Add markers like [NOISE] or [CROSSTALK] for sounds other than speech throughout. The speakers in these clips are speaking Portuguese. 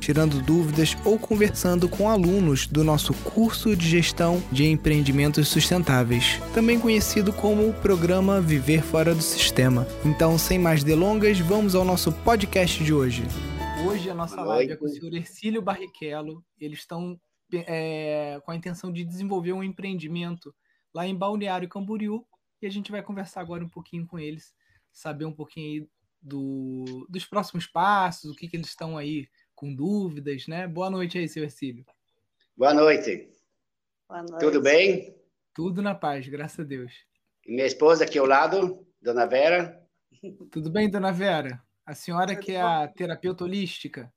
tirando dúvidas ou conversando com alunos do nosso curso de gestão de empreendimentos sustentáveis, também conhecido como o programa Viver Fora do Sistema. Então, sem mais delongas, vamos ao nosso podcast de hoje. Hoje a nossa live é com o senhor Ercílio Barrichello. Eles estão é, com a intenção de desenvolver um empreendimento lá em Balneário Camboriú e a gente vai conversar agora um pouquinho com eles, saber um pouquinho aí do, dos próximos passos, o que, que eles estão aí com dúvidas, né? Boa noite aí, seu Ercílio. Boa noite. Boa noite. Tudo bem? Tudo na paz, graças a Deus. E minha esposa aqui ao lado, Dona Vera. Tudo bem, Dona Vera? A senhora Tudo que é a terapeuta holística?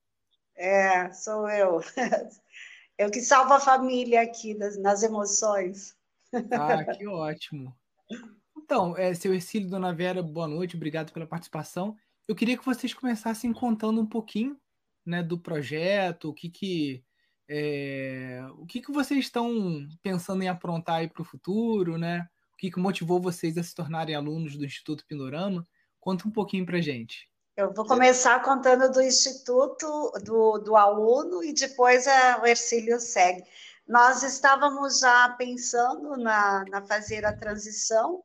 É, sou eu. [LAUGHS] Eu que salvo a família aqui das, nas emoções. [LAUGHS] Ah, que ótimo. Então, é, seu Ercílio, Dona Vera, boa noite, obrigado pela participação. Eu queria que vocês começassem contando um pouquinho né, do projeto, o que que é, o que que vocês estão pensando em aprontar aí para o futuro, né? O que que motivou vocês a se tornarem alunos do Instituto Pindorama? Conta um pouquinho para gente. Eu vou começar contando do Instituto, do, do aluno, e depois a, o Ercílio segue. Nós estávamos já pensando na, na fazer a transição,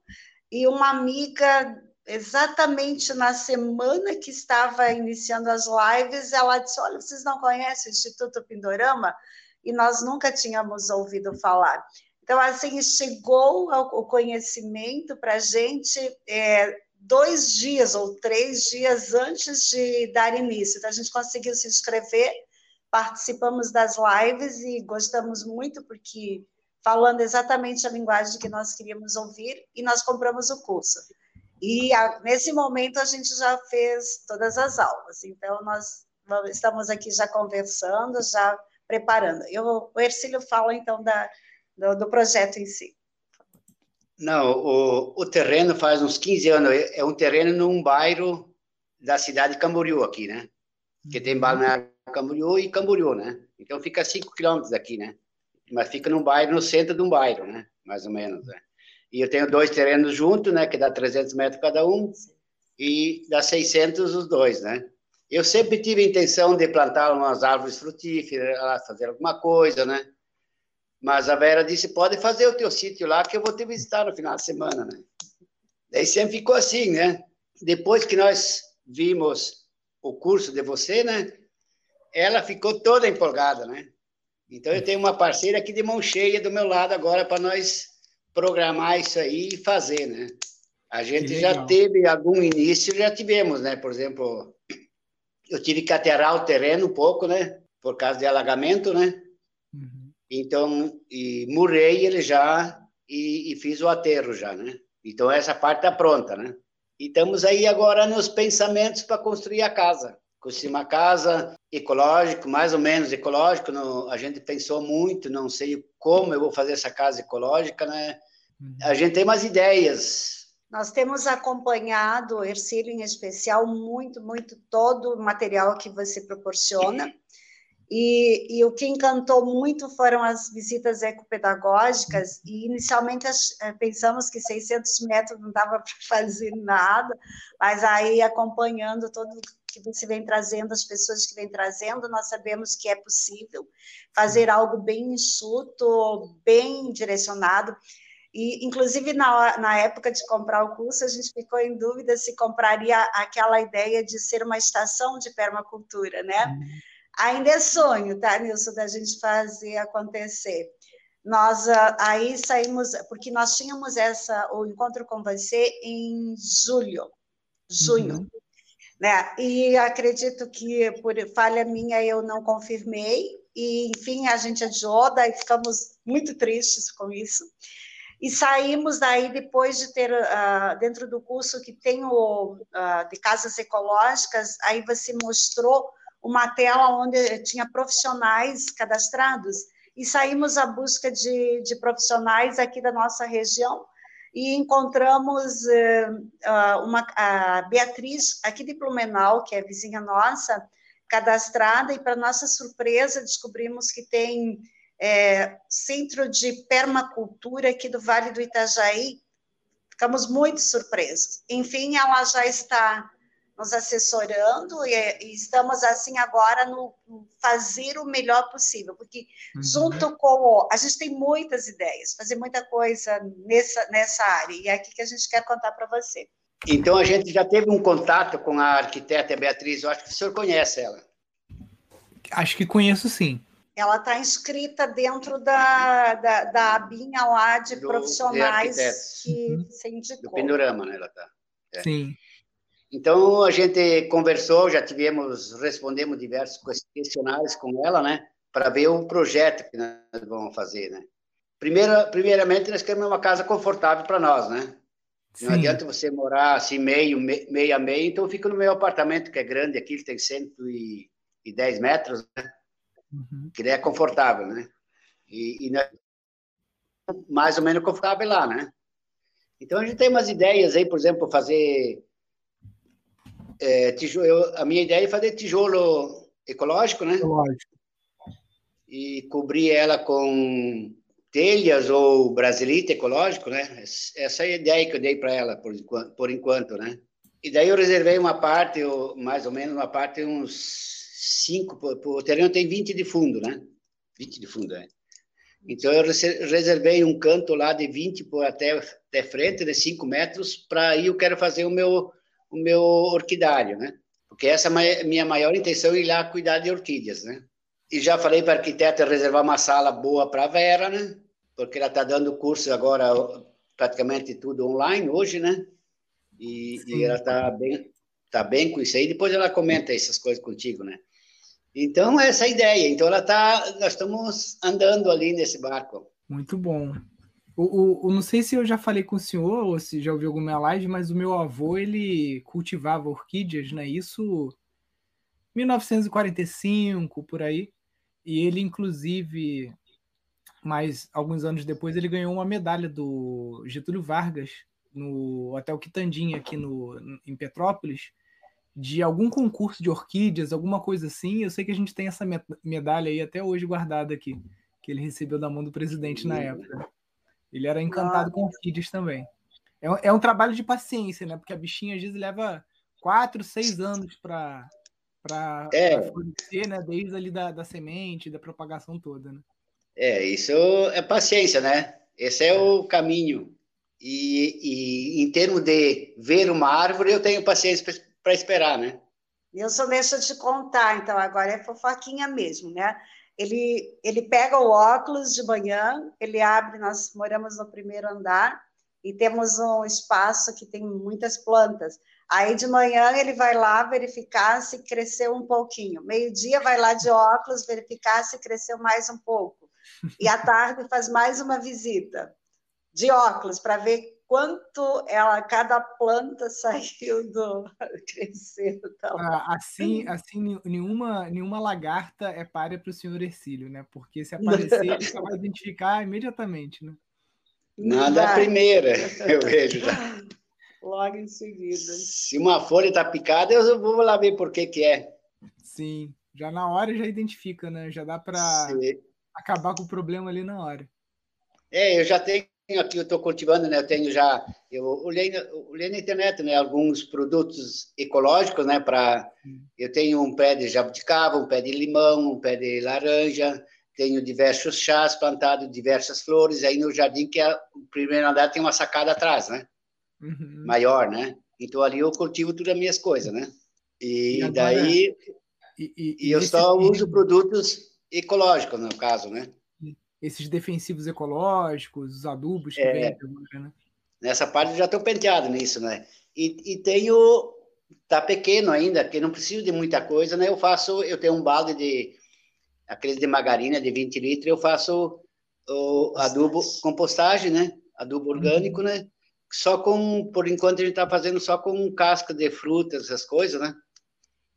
e uma amiga exatamente na semana que estava iniciando as lives, ela disse: Olha, vocês não conhecem o Instituto Pindorama? E nós nunca tínhamos ouvido falar. Então, assim, chegou o conhecimento para a gente é, dois dias ou três dias antes de dar início. Então, a gente conseguiu se inscrever, participamos das lives e gostamos muito, porque falando exatamente a linguagem que nós queríamos ouvir, e nós compramos o curso. E a, nesse momento a gente já fez todas as aulas, então nós estamos aqui já conversando, já preparando. Eu, o Ercílio fala então da, do, do projeto em si. Não, o, o, terreno faz uns 15 anos, é um terreno num bairro da cidade de Camboriú aqui, né? Que tem Balneário Camboriú e Camboriú, né? Então fica 5 quilômetros daqui, né? Mas fica num bairro, no centro de um bairro, né? Mais ou menos, né? E eu tenho dois terrenos juntos, né, que dá 300 metros cada um, e dá 600 os dois, né? Eu sempre tive a intenção de plantar umas árvores frutíferas, fazer alguma coisa, né? Mas a Vera disse, pode fazer o teu sítio lá, que eu vou te visitar no final de semana, né? Daí sempre ficou assim, né? Depois que nós vimos o curso de você, né? Ela ficou toda empolgada, né? Então eu tenho uma parceira aqui de mão cheia do meu lado agora para nós programar isso aí e fazer, né? A gente já teve algum início, já tivemos, né? Por exemplo, eu tive que aterrar o terreno um pouco, né? Por causa de alagamento, né? Uhum. Então, e murei ele já e, e, fiz o aterro já, né? Então, essa parte está pronta, né? E estamos aí agora nos pensamentos para construir a casa. Construir uma casa ecológico, mais ou menos ecológico. No, a gente pensou muito, não sei como eu vou fazer essa casa ecológica, né? A gente tem umas ideias. Nós temos acompanhado, Ercílio em especial, muito, muito todo o material que você proporciona. E, e, o que encantou muito foram as visitas ecopedagógicas, e inicialmente eh, pensamos que 600 metros não dava [LAUGHS] para fazer nada, mas aí acompanhando todo que você vem trazendo, as pessoas que vem trazendo, nós sabemos que é possível fazer algo bem enxuto, bem direcionado. E, inclusive, na, na época de comprar o curso, a gente ficou em dúvida se compraria aquela ideia de ser uma estação de permacultura, né? Uhum. Ainda é sonho, tá, Nilson, da gente fazer acontecer. Nós ah, aí saímos, porque nós tínhamos essa, o encontro com você em julho, junho, uhum. né? E acredito que por falha minha eu não confirmei, e enfim, a gente adiou, daí ficamos muito tristes com isso. E saímos daí depois de ter, uh, dentro do curso que tem o uh, de casas ecológicas, aí você mostrou uma tela onde tinha profissionais cadastrados, e saímos à busca de, de profissionais aqui da nossa região, e encontramos uh, uma, a Beatriz, aqui de Blumenau, que é vizinha nossa, cadastrada, e para nossa surpresa descobrimos que tem é, centro de permacultura aqui do Vale do Itajaí, ficamos muito surpresos. Enfim, ela já está nos assessorando e, e, estamos assim agora no fazer o melhor possível, porque uhum. junto com a gente tem muitas ideias, fazer muita coisa nessa nessa área e é aqui que a gente quer contar para você. Então a gente já teve um contato com a arquiteta Beatriz, eu acho que o senhor conhece ela. Acho que conheço sim. Ela está inscrita dentro da, da, da abinha lá de Do, profissionais de que uhum. se indicou. Do Pindorama, né? Ela está. É. Sim. Então a gente conversou, já tivemos, respondemos diversos questionários com ela, né, para ver o projeto que nós vamos fazer, né. Primeira, primeiramente nós queremos uma casa confortável para nós, né. Sim. Não adianta você morar assim meio, meio a meio, então fica no meu apartamento que é grande aqui, ele tem 110 metros, né, uhum. que é confortável, né. E, e nós, mais ou menos confortável lá, né. Então a gente tem umas ideias aí, por exemplo, fazer é, tijolo, eu, a minha ideia é fazer tijolo ecológico, né? Ecológico. E cobrir ela com telhas ou brasilite ecológico, né? Essa é a ideia que eu dei para ela por enquanto, por enquanto, né? E daí eu reservei uma parte, mais ou menos uma parte, uns cinco, o terreno tem 20 de fundo, né? 20 de fundo, né? Então eu reservei um canto lá de 20 por até, até frente, de 5 metros, para aí eu quero fazer o meu o meu orquidário, né? Porque essa é a minha maior intenção, ir lá cuidar de orquídeas, né? E já falei para a arquiteta reservar uma sala boa para a Vera, né? Porque ela está dando curso agora, praticamente tudo online hoje, né? E, e ela está bem, tá bem com isso aí. Depois ela comenta essas coisas contigo, né? Então, essa é a ideia. Então, ela tá, nós estamos andando ali nesse barco. Muito bom. O, o, o, não sei se eu já falei com o senhor ou se já ouviu alguma live, mas o meu avô ele cultivava orquídeas, né? Isso 1945 por aí. E ele inclusive, mais alguns anos depois, ele ganhou uma medalha do Getúlio Vargas no Hotel Quitandinha aqui no em Petrópolis de algum concurso de orquídeas, alguma coisa assim. Eu sei que a gente tem essa medalha aí até hoje guardada aqui, que ele recebeu da mão do presidente na época. Ele era encantado ah. com orquídeas também. É, é, um trabalho de paciência, né? Porque a bichinha às vezes leva quatro, seis anos para para é. florescer, né? Desde ali da, da semente, da propagação toda, né? É, isso é paciência, né? Esse é, é. o caminho. E, e em termos de ver uma árvore, eu tenho paciência para esperar, né? Eu só deixo te contar, então agora é fofoquinha mesmo, né? Ele, ele pega o óculos de manhã, ele abre, nós moramos no primeiro andar e temos um espaço que tem muitas plantas. Aí de manhã ele vai lá verificar se cresceu um pouquinho. Meio-dia vai lá de óculos verificar se cresceu mais um pouco. E à tarde faz mais uma visita de óculos para ver quanto ela cada planta [LAUGHS] saiu do cresceu tal. Ah, assim assim nenhuma nenhuma lagarta é páreo para o senhor Ercílio né? Porque se aparecer ele só vai identificar imediatamente né? Nada a primeira [LAUGHS] eu vejo já. Logo em seguida. Se uma folha está picada eu vou lá ver por que que é. Sim já na hora já identifica né? Já dá para acabar com o problema ali na hora. É eu já tenho aqui, eu estou cultivando, né? Eu tenho já, eu olhei, olhei na internet, né? Alguns produtos ecológicos, né? Para, eu tenho um pé de jabuticaba, um pé de limão, um pé de laranja, tenho diversos chás plantados, diversas flores. Aí no jardim que é o primeiro andar tem uma sacada atrás, né? Uhum. Maior, né? Então ali eu cultivo todas as minhas coisas, né? E, e daí e, e, e eu só uso produtos ecológicos no caso, né? Esses defensivos ecológicos, os adubos que é, vem agora, né? Nessa parte já estou penteado nisso, né? E, e tenho tá pequeno ainda, que não preciso de muita coisa, né? Eu faço, eu tenho um balde de aqueles de margarina de 20 litros, eu faço o adubo compostagem, né? Adubo orgânico, uhum. né? Só com, por enquanto a gente está fazendo só com casca de frutas, essas coisas, né?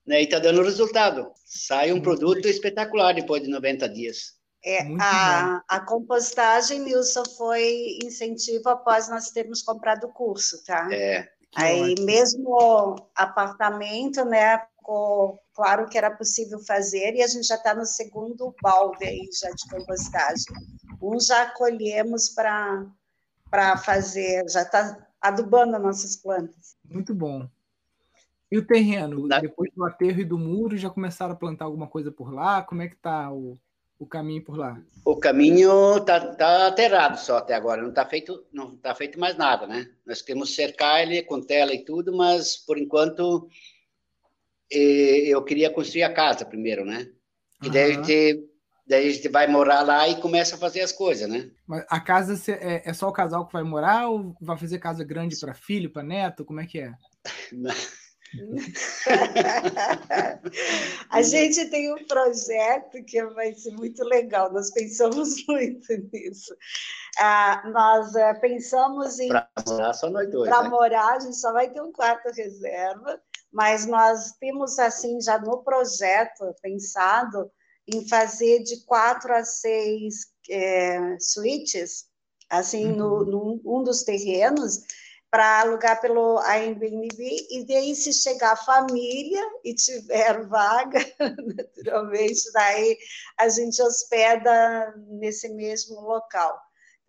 né? E está dando resultado. Sai um produto espetacular depois de 90 dias. É, a, a, compostagem, Nilson, foi incentivo após nós termos comprado o curso, tá? É. Aí ótimo. mesmo apartamento, né? Ficou claro que era possível fazer e a gente já está no segundo balde aí já de compostagem. Um já colhemos para para fazer, já está adubando as nossas plantas. Muito bom. E o terreno, depois do aterro e do muro, já começaram a plantar alguma coisa por lá? Como é que está o, o caminho por lá? O caminho está tá aterrado só até agora, não está feito, não tá feito mais nada, né? Nós queremos cercar ele com tela e tudo, mas por enquanto eu queria construir a casa primeiro, né? E uhum. daí, a gente, daí a gente vai morar lá e começa a fazer as coisas, né? Mas a casa é, é só o casal que vai morar ou vai fazer casa grande para filho, para neto? Como é que é? [LAUGHS] [LAUGHS] a gente tem um projeto que vai ser muito legal, nós pensamos [LAUGHS] muito nisso. Ah, nós ah, pensamos em. Para morar só nós dois. Para né? morar, a gente só vai ter um quarto reserva, mas nós temos, assim, já no projeto pensado em fazer de quatro a seis é, suítes, assim, uhum. no, no, um dos terrenos para alugar pelo Airbnb, e daí se chegar a família e tiver vaga, [LAUGHS] naturalmente, daí a gente hospeda nesse mesmo local.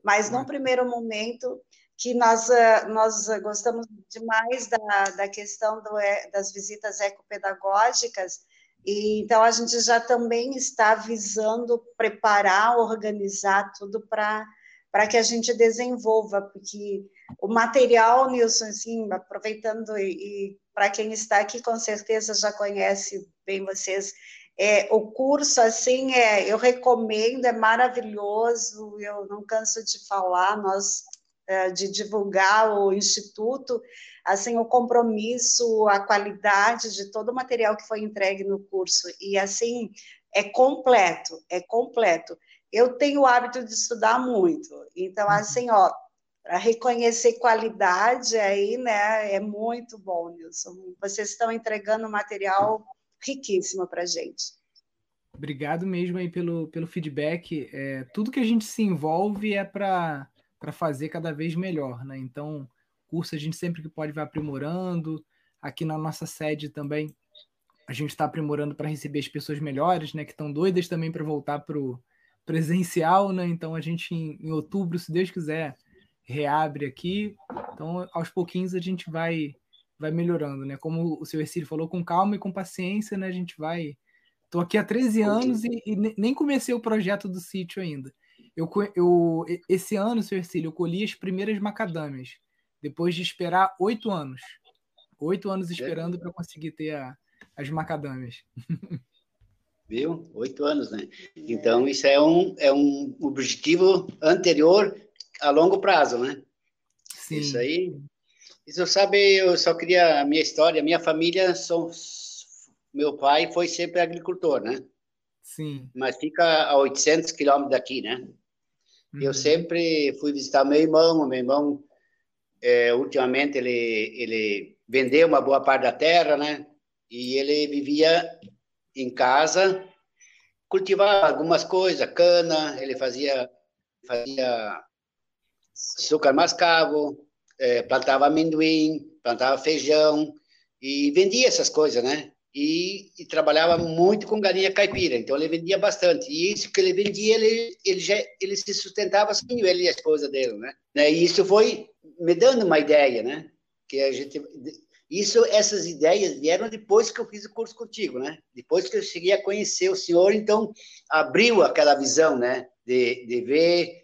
Mas num primeiro momento, que nós, nós gostamos demais da, da questão do, das visitas ecopedagógicas, e então a gente já também está visando preparar, organizar tudo para que a gente desenvolva, porque o material, Nilson, assim, aproveitando e, e para quem está aqui com certeza já conhece bem vocês, é, o curso, assim, é, eu recomendo, é maravilhoso, eu não canso de falar, nós, é, de divulgar o Instituto, assim, o compromisso, a qualidade de todo o material que foi entregue no curso, e assim, é completo, é completo eu tenho o hábito de estudar muito. Então, uhum. assim, ó, para reconhecer qualidade aí, né, é muito bom, Nilson. Vocês estão entregando material riquíssimo para a gente. Obrigado mesmo aí pelo, pelo feedback. É, tudo que a gente se envolve é para fazer cada vez melhor, né? Então, curso a gente sempre que pode vai aprimorando. Aqui na nossa sede também a gente está aprimorando para receber as pessoas melhores, né? Que estão doidas também para voltar para o presencial, né? Então a gente em, em, outubro, se Deus quiser, reabre aqui. Então aos pouquinhos a gente vai vai melhorando, né? Como o seu Ercílio falou, com calma e com paciência, né? A gente vai. Tô aqui há 13 anos e, e nem comecei o projeto do sítio ainda. Eu, eu esse ano, seu Ercílio, eu colhi as primeiras macadâmias, depois de esperar oito anos. Oito anos esperando para conseguir ter a, as macadâmias. [LAUGHS] viu? Oito anos, né? Então, isso é um, é um objetivo anterior a longo prazo, né? Sim. Isso aí. Isso, sabe, eu só queria a minha história, a minha família, são, meu pai foi sempre agricultor, né? Sim. Mas fica a 800 quilômetros daqui, né? Uhum. Eu sempre fui visitar meu irmão, meu irmão, é, ultimamente, ele, ele vendeu uma boa parte da terra, né? E ele vivia em casa, cultivava algumas coisas, cana, ele fazia, fazia açúcar mascavo, é, plantava amendoim, plantava feijão e vendia essas coisas, né? E, e, trabalhava muito com galinha caipira, então ele vendia bastante. E isso que ele vendia, ele, ele, já, ele se sustentava sozinho, ele e a esposa dele, né? E isso foi me dando uma ideia, né? Que a gente isso, essas ideias vieram depois que eu fiz o curso contigo, né? Depois que eu cheguei a conhecer o senhor, então abriu aquela visão, né? De, de ver.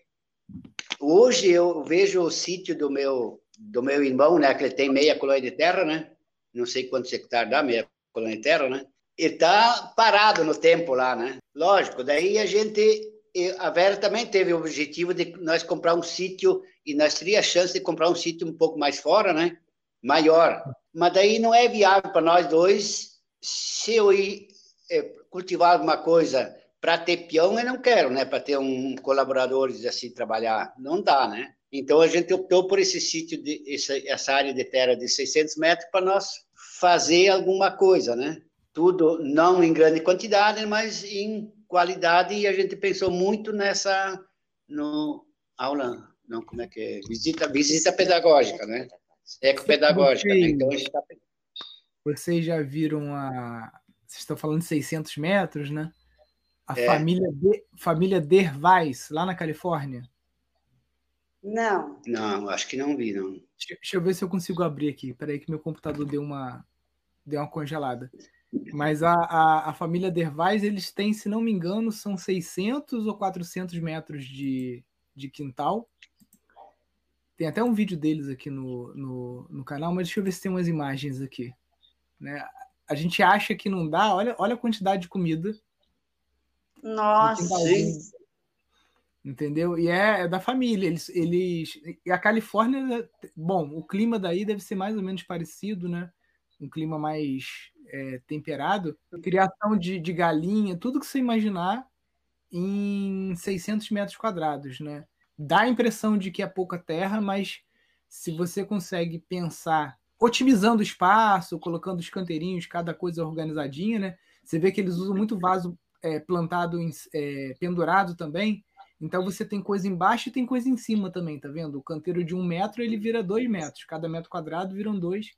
Hoje eu vejo o sítio do meu do meu irmão, né? Que ele tem meia colônia de terra, né? Não sei quantos hectares dá meia colônia de terra, né? Ele está parado no tempo lá, né? Lógico. Daí a gente a Vera também teve o objetivo de nós comprar um sítio e nós teríamos a chance de comprar um sítio um pouco mais fora, né? Maior mas daí não é viável para nós dois. Se eu ir é, cultivar alguma coisa para ter peão, eu não quero, né? Para ter um colaborador assim trabalhar, não dá, né? Então a gente optou por esse sítio, de, essa, essa área de terra de 600 metros para nós fazer alguma coisa, né? Tudo não em grande quantidade, mas em qualidade e a gente pensou muito nessa no aula, não como é que é? visita visita pedagógica, né? Ecopedagógica. Né? Então a gente tá... Vocês já viram a vocês estão falando de 600 metros, né? A é. família de, família Dervais lá na Califórnia. Não. Não, acho que não vi, não. Deixa, deixa eu ver se eu consigo abrir aqui. Peraí que meu computador deu uma deu uma congelada. Mas a, a, a, família Dervais, eles têm, se não me engano, são 600 ou 400 metros de, de quintal. Tem até um vídeo deles aqui no, no, no, canal, mas deixa eu ver se tem umas imagens aqui. Né? A gente acha que não dá, olha, olha a quantidade de comida. Nossa! Entendeu? E é, é, da família. Eles, eles. E a Califórnia, bom, o clima daí deve ser mais ou menos parecido, né? Um clima mais é, temperado, criação de, de galinha, tudo que você imaginar em 600 metros quadrados, né? Dá a impressão de que é pouca terra, mas se você consegue pensar otimizando o espaço, colocando os canteirinhos, cada coisa organizadinha, né? Você vê que eles usam muito vaso é, plantado, em, é, pendurado também. Então você tem coisa embaixo e tem coisa em cima também, tá vendo? O canteiro de um metro ele vira dois metros, cada metro quadrado viram dois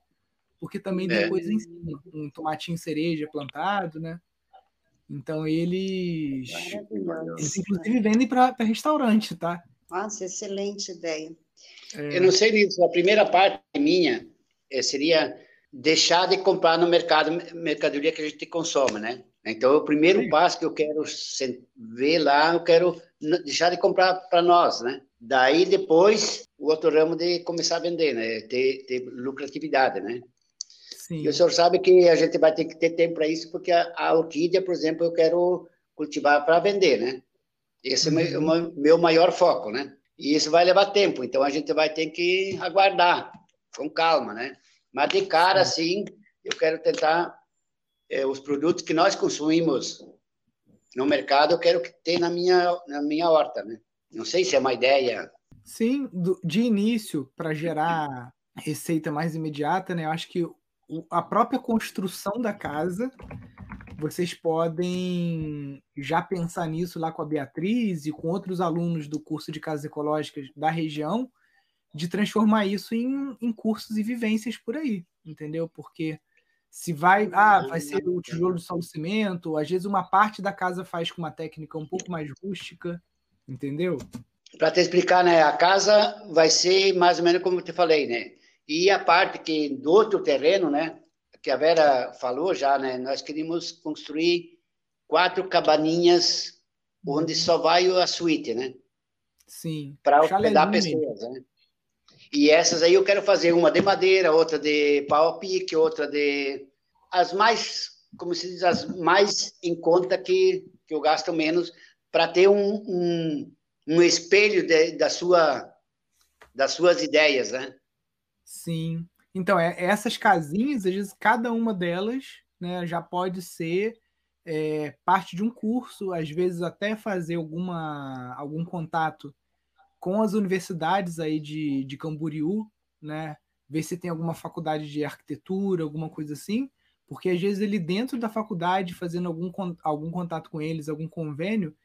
porque também tem é. coisa em cima, um tomatinho cereja plantado, né? Então eles, eles inclusive vendem para restaurante, tá? Nossa, excelente ideia. É... Eu não sei nisso. A primeira parte minha é, seria deixar de comprar no mercado mercadoria que a gente consome, né? Então, o primeiro Sim. passo que eu quero ver lá, eu quero deixar de comprar para nós, né? Daí, depois, o outro ramo de começar a vender, né? Ter, ter lucratividade, né? Sim. E o senhor sabe que a gente vai ter que ter tempo para isso, porque a, a, orquídea, por exemplo, eu quero cultivar para vender, né? Esse uhum. é o meu, meu maior foco, né? E isso vai levar tempo, então a gente vai ter que aguardar com calma, né? Mas de cara, sim, eu quero tentar é, os produtos que nós consumimos no mercado, eu quero que tenha na minha na minha horta, né? Não sei se é uma ideia. Sim, do, de início para gerar receita mais imediata, né? Eu acho que a própria construção da casa, vocês podem já pensar nisso lá com a Beatriz e com outros alunos do curso de casas ecológicas da região, de transformar isso em, em cursos e vivências por aí, entendeu? Porque se vai, ah, vai ser o tijolo de solo cimento, às vezes uma parte da casa faz com uma técnica um pouco mais rústica, entendeu? Para te explicar, né, a casa vai ser mais ou menos como eu te falei, né? E a parte que do outro terreno, né, que a Vera falou já, né, nós queríamos construir quatro cabaninhas onde só vai a suíte, né? Sim. Para hospedar pessoas, né? E essas aí eu quero fazer uma de madeira, outra de pau a pique, outra de as mais, como se diz, as mais em conta que que eu gasto menos para ter um, um, um espelho de, da sua das suas ideias, né? Sim. Então, é, essas casinhas, às vezes, cada uma delas né, já pode ser é, parte de um curso, às vezes até fazer alguma, algum contato com as universidades aí de, de Camboriú, né? Ver se tem alguma faculdade de arquitetura, alguma coisa assim, porque às vezes ele dentro da faculdade, fazendo algum, algum contato com eles, algum convênio,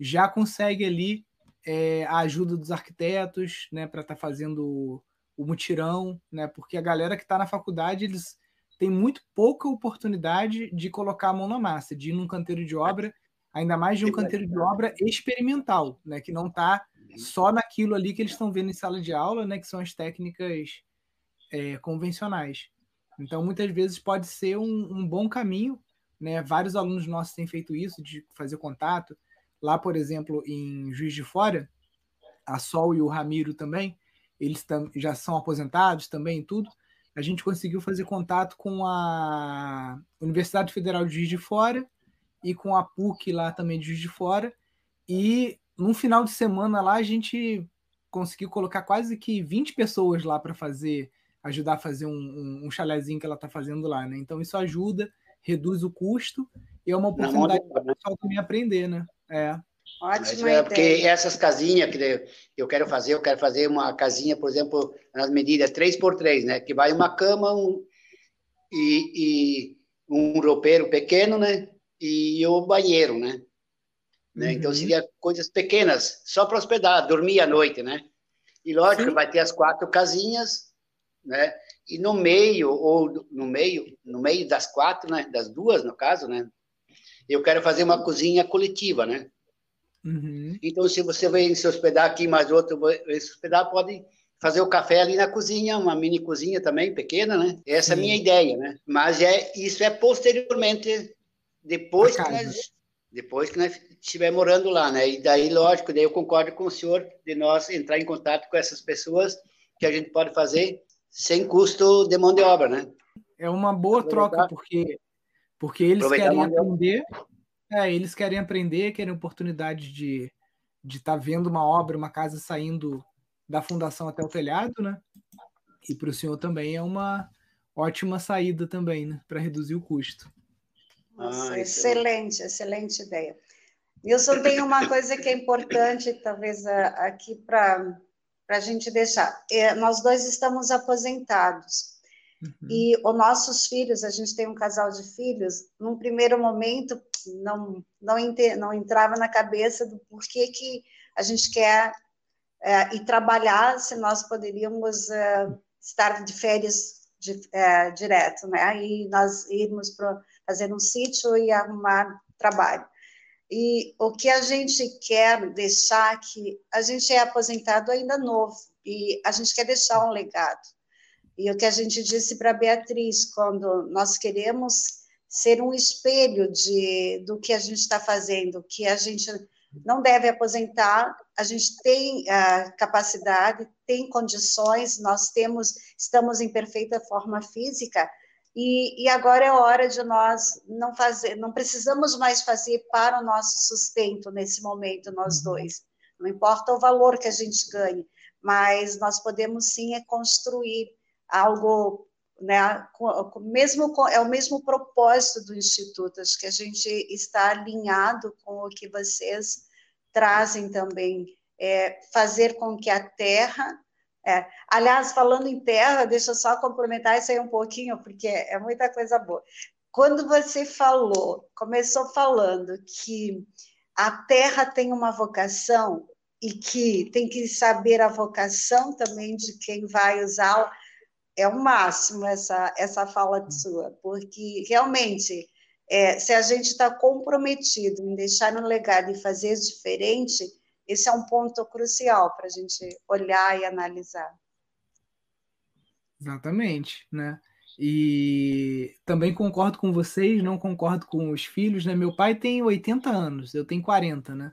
já consegue ali é, a ajuda dos arquitetos, né, para estar tá fazendo o mutirão, né? Porque a galera que está na faculdade, eles têm muito pouca oportunidade de colocar a mão na massa, de ir num canteiro de obra, ainda mais de um canteiro de obra experimental, né? Que não está só naquilo ali que eles estão vendo em sala de aula, né? Que são as técnicas é, convencionais. Então, muitas vezes pode ser um, um bom caminho, né? Vários alunos nossos têm feito isso, de fazer contato. Lá, por exemplo, em Juiz de Fora, a Sol e o Ramiro também, eles já são aposentados também tudo. A gente conseguiu fazer contato com a Universidade Federal de Juiz de Fora e com a PUC lá também de Juiz de Fora. E num final de semana lá a gente conseguiu colocar quase que 20 pessoas lá para fazer, ajudar a fazer um, um, um chalezinho que ela está fazendo lá, né? Então isso ajuda, reduz o custo e é uma oportunidade para o pessoal também aprender, né? É. Ótima é, Porque essas casinhas que eu quero fazer, eu quero fazer uma casinha, por exemplo, nas medidas 3x3, né? Que vai uma cama um, e, e um roupeiro pequeno, né? E o banheiro, né? Né? Então, uhum. Então seria coisas pequenas, só para hospedar, dormir à noite, né? E lógico, Sim. vai ter as quatro casinhas, né? E no meio ou no meio, no meio das quatro, né? Das duas, no caso, né? Eu quero fazer uma cozinha coletiva, né? Uhum. Então, se você vem se hospedar aqui, mais outro vai se hospedar, pode fazer o café ali na cozinha, uma mini cozinha também, pequena, né? Essa Sim. é a minha ideia, né? Mas é, isso é posteriormente, depois que nós depois que nós estiver morando lá, né? E daí, lógico, daí eu concordo com o senhor de nós entrar em contato com essas pessoas que a gente pode fazer sem custo de mão de obra, né? É uma boa troca porque porque eles querem aprender, é, eles querem aprender, querem oportunidade de de estar tá vendo uma obra, uma casa saindo da fundação até o telhado, né? E para o senhor também é uma ótima saída também, né? Para reduzir o custo. Nossa, ah, excelente, excelente ideia. Wilson, tem uma coisa que é importante, talvez, aqui para a gente deixar. É, nós dois estamos aposentados. Uhum. E os nossos filhos, a gente tem um casal de filhos, num primeiro momento não, não, não entrava na cabeça do porquê que a gente quer é, ir trabalhar se nós poderíamos é, estar de férias de, é, direto, né? E nós irmos para fazer um sítio e arrumar trabalho. E o que a gente quer deixar que a gente é aposentado ainda novo e a gente quer deixar um legado. E o que a gente disse para Beatriz quando nós queremos ser um espelho de do que a gente está fazendo, que a gente não deve aposentar, a gente tem uh, capacidade, tem condições, nós temos, estamos em perfeita forma física, e, e, agora é hora de nós não fazer, não precisamos mais fazer para o nosso sustento nesse momento, nós uhum. dois. Não importa o valor que a gente ganhe, mas nós podemos sim é construir algo, né? Mesmo é o mesmo propósito do instituto, acho que a gente está alinhado com o que vocês trazem também, é, fazer com que a terra é. Aliás, falando em terra, deixa eu só complementar isso aí um pouquinho, porque é muita coisa boa. Quando você falou, começou falando que a terra tem uma vocação e que tem que saber a vocação também de quem vai usar, é o máximo essa, essa fala sua, porque realmente, é, se a gente está comprometido em deixar um legado e fazer diferente, esse é um ponto crucial para a gente olhar e analisar. Exatamente, né? E também concordo com vocês, não concordo com os filhos, né? Meu pai tem 80 anos, eu tenho 40, né?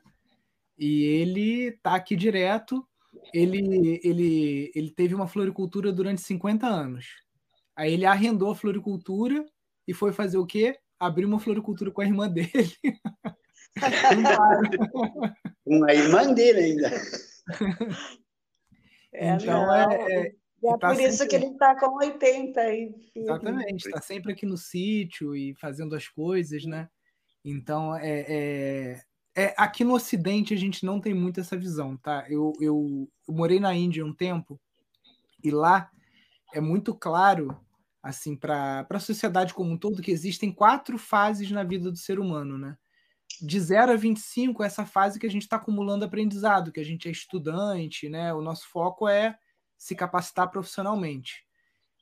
E ele tá aqui direto. Ele, ele, ele teve uma floricultura durante 50 anos. Aí ele arrendou a floricultura e foi fazer o quê? Abrir uma floricultura com a irmã dele. [LAUGHS] Uma irmã dele ainda. É, [LAUGHS] então é, é, é tá por isso sempre... que ele está com 80 aí. Exatamente, está sempre aqui no sítio e fazendo as coisas, né? Então é, é, é, aqui no Ocidente a gente não tem muito essa visão, tá? Eu, eu, eu morei na Índia um tempo e lá é muito claro assim para a sociedade como um todo que existem quatro fases na vida do ser humano, né? de 0 a 25, essa fase que a gente está acumulando aprendizado, que a gente é estudante, né? O nosso foco é se capacitar profissionalmente.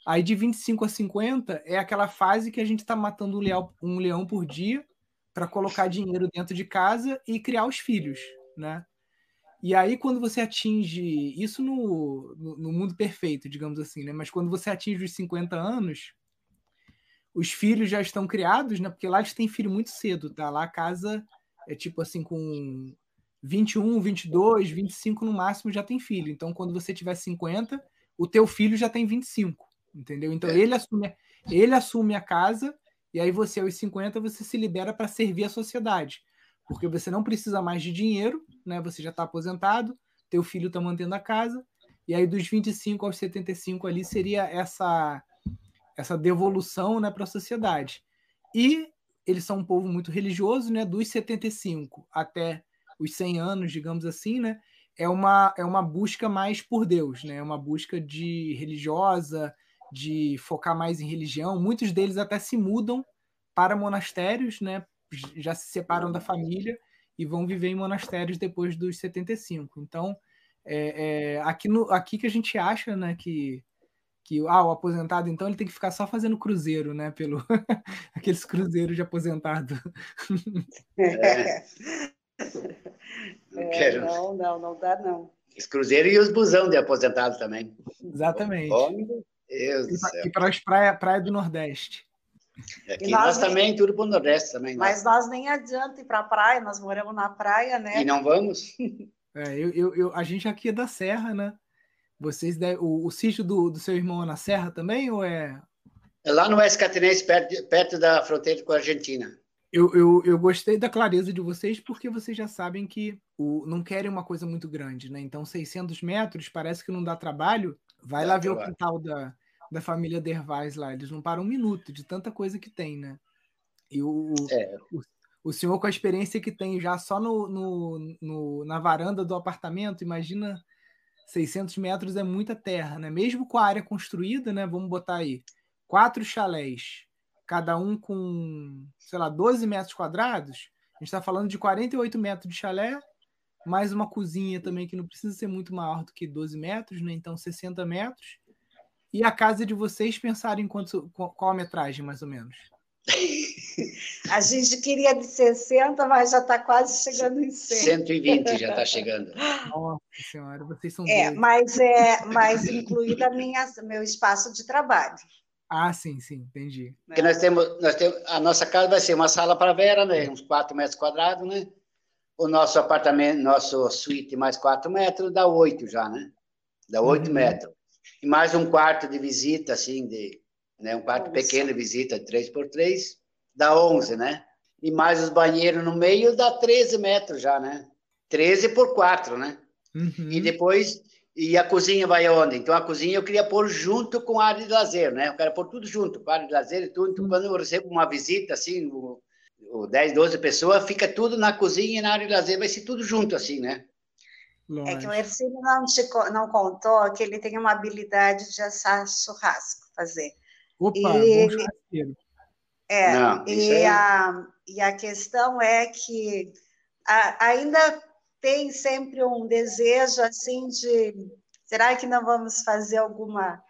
Aí de 25 a 50 é aquela fase que a gente está matando um leão, um leão por dia para colocar dinheiro dentro de casa e criar os filhos, né? E aí, quando você atinge isso no, no, mundo perfeito, digamos assim, né? Mas quando você atinge os 50 anos, os filhos já estão criados, né? Porque lá eles têm filho muito cedo, tá? Lá a casa é tipo assim, com 21, 22, 25 no máximo já tem filho. Então, quando você tiver 50, o teu filho já tem 25, entendeu? Então, é. ele, assume, ele assume a casa e aí você, aos 50, você se libera para servir a sociedade. Porque você não precisa mais de dinheiro, né? Você já está aposentado, teu filho está mantendo a casa, e aí dos 25 aos 75 ali seria essa essa devolução né, para a sociedade. E eles são um povo muito religioso, né? Dos 75 até os 100 anos, digamos assim, né? É uma, é uma busca mais por Deus, né? É uma busca de religiosa, de focar mais em religião. Muitos deles até se mudam para monastérios, né? Já se separam da família e vão viver em monastérios depois dos 75. Então, é, é, aqui, no, aqui que a gente acha né, que, que ah, o aposentado, então, ele tem que ficar só fazendo cruzeiro, né? Pelo [LAUGHS] aqueles cruzeiros de aposentado. É. É, não, não, não dá, não. Os cruzeiros e os busão de aposentado também. Exatamente. Deus e para as praias praia do Nordeste. Aqui nós, nós nem... também, tudo para o Nordeste também. Né? Mas nós nem adianta ir para a praia, nós moramos na praia, né? E não vamos? [LAUGHS] É, eu, eu, eu, a gente aqui é da Serra, né? Vocês o, o sítio do, do seu irmão é na Serra também ou é? É lá no Oeste Catarinense, perto, perto da fronteira com a Argentina. Eu, eu, eu gostei da clareza de vocês porque vocês já sabem que o, não querem uma coisa muito grande, né? Então, 600 metros parece que não dá trabalho. Vai dá lá trabalho. ver o quintal da, da família Dervais lá. Eles não param um minuto de tanta coisa que tem, né? E o, é. o, o, senhor, com a experiência que tem já só no, no, no, na varanda do apartamento, imagina 600 metros é muita terra, né? Mesmo com a área construída, né? Vamos botar aí quatro chalés, cada um com, sei lá, 12 metros quadrados. A gente está falando de 48 metros de chalé, mais uma cozinha também que não precisa ser muito maior do que 12 metros, né? Então 60 metros. E a casa de vocês pensaram em quanto, qual a metragem, mais ou menos? [LAUGHS] A gente queria de 60, mas já está quase chegando em 100. 120 já está chegando. Nossa senhora, vocês são É, mas é mais incluída minha, meu espaço de trabalho. Ah, sim, sim, entendi. Porque nós temos, nós temos, a nossa casa vai ser uma sala para Vera, né? Uns 4 metros quadrados, né? O nosso apartamento, nosso suíte mais 4 metros, dá 8 já, né? Dá 8 uhum. metros e mais um quarto de visita, assim, de, né, um quarto Nossa. pequeno de visita, 3x3, dá 11, né? E mais os banheiros no meio, dá 13 metros já, né? 13 por 4, né? Uhum. E depois, e a cozinha vai aonde? Então, a cozinha eu queria pôr junto com a área de lazer, né? Eu quero pôr tudo junto, com a área de lazer e tudo. Então, uhum. quando eu recebo uma visita, assim, o, o 10, 12 pessoas, fica tudo na cozinha e na área de lazer, vai ser tudo junto, assim, né? Lógico. É que o Ercílio não, te, não contou que ele tem uma habilidade de assar churrasco, fazer. Opa, e, bom É, não, e, é... A, e a questão é que a, ainda tem sempre um desejo assim de será que não vamos fazer alguma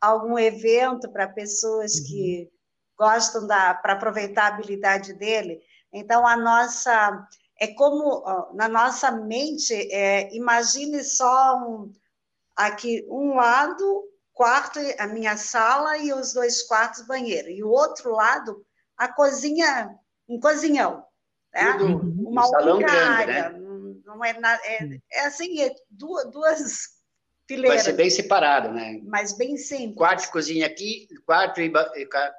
algum evento para pessoas uhum. que gostam da para aproveitar a habilidade dele então a nossa é como na nossa mente, é, imagine só um, aqui um lado, quarto, a minha sala e os dois quartos, banheiro, e o outro lado, a cozinha, um cozinhão, né? Tudo, uma um única grande, área, né? não é, nada, é, é assim, é duas, duas [LAUGHS] fileiras. Vai ser bem separado, né? Mas bem simples. Quarto e cozinha aqui, quarto e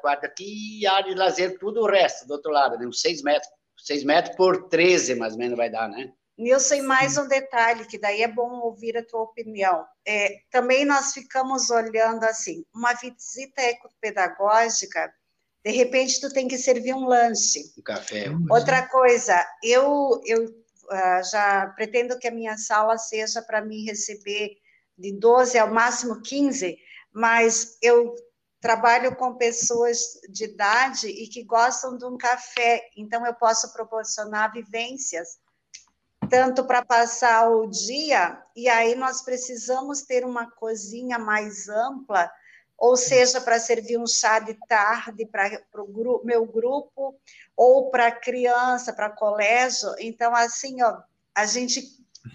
quarto aqui e área de lazer, tudo o resto do outro lado, né? uns seis metros 6 metros por 13, mais ou menos, vai dar, né? Nilson, mais um detalhe, que daí é bom ouvir a tua opinião. É, também nós ficamos olhando assim, uma visita ecopedagógica, de repente tu tem que servir um lanche. Um café. Outra coisa, eu, eu uh, já pretendo que a minha sala seja para mim receber de 12 ao máximo 15, mas eu trabalho com pessoas de idade e que gostam de um café, então eu posso proporcionar vivências, tanto para passar o dia, e aí nós precisamos ter uma cozinha mais ampla, ou seja, para servir um chá de tarde para o gru meu grupo, ou para criança, para colégio. Então, assim, ó, a gente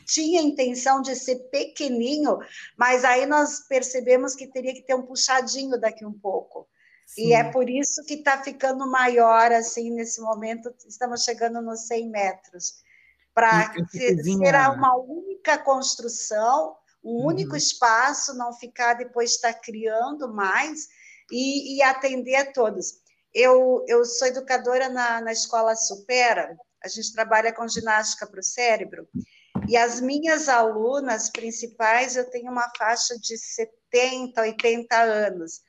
tinha intenção de ser pequenininho, mas aí nós percebemos que teria que ter um puxadinho daqui um pouco. Sim. E é por isso que está ficando maior, assim, nesse momento, estamos chegando nos 100 metros. Para ser uma única construção, um uhum. único espaço, não ficar depois estar tá criando mais e, e, atender a todos. Eu, eu sou educadora na, na escola Supera, a gente trabalha com ginástica para o cérebro, e as minhas alunas principais, eu tenho uma faixa de 70, 80 anos.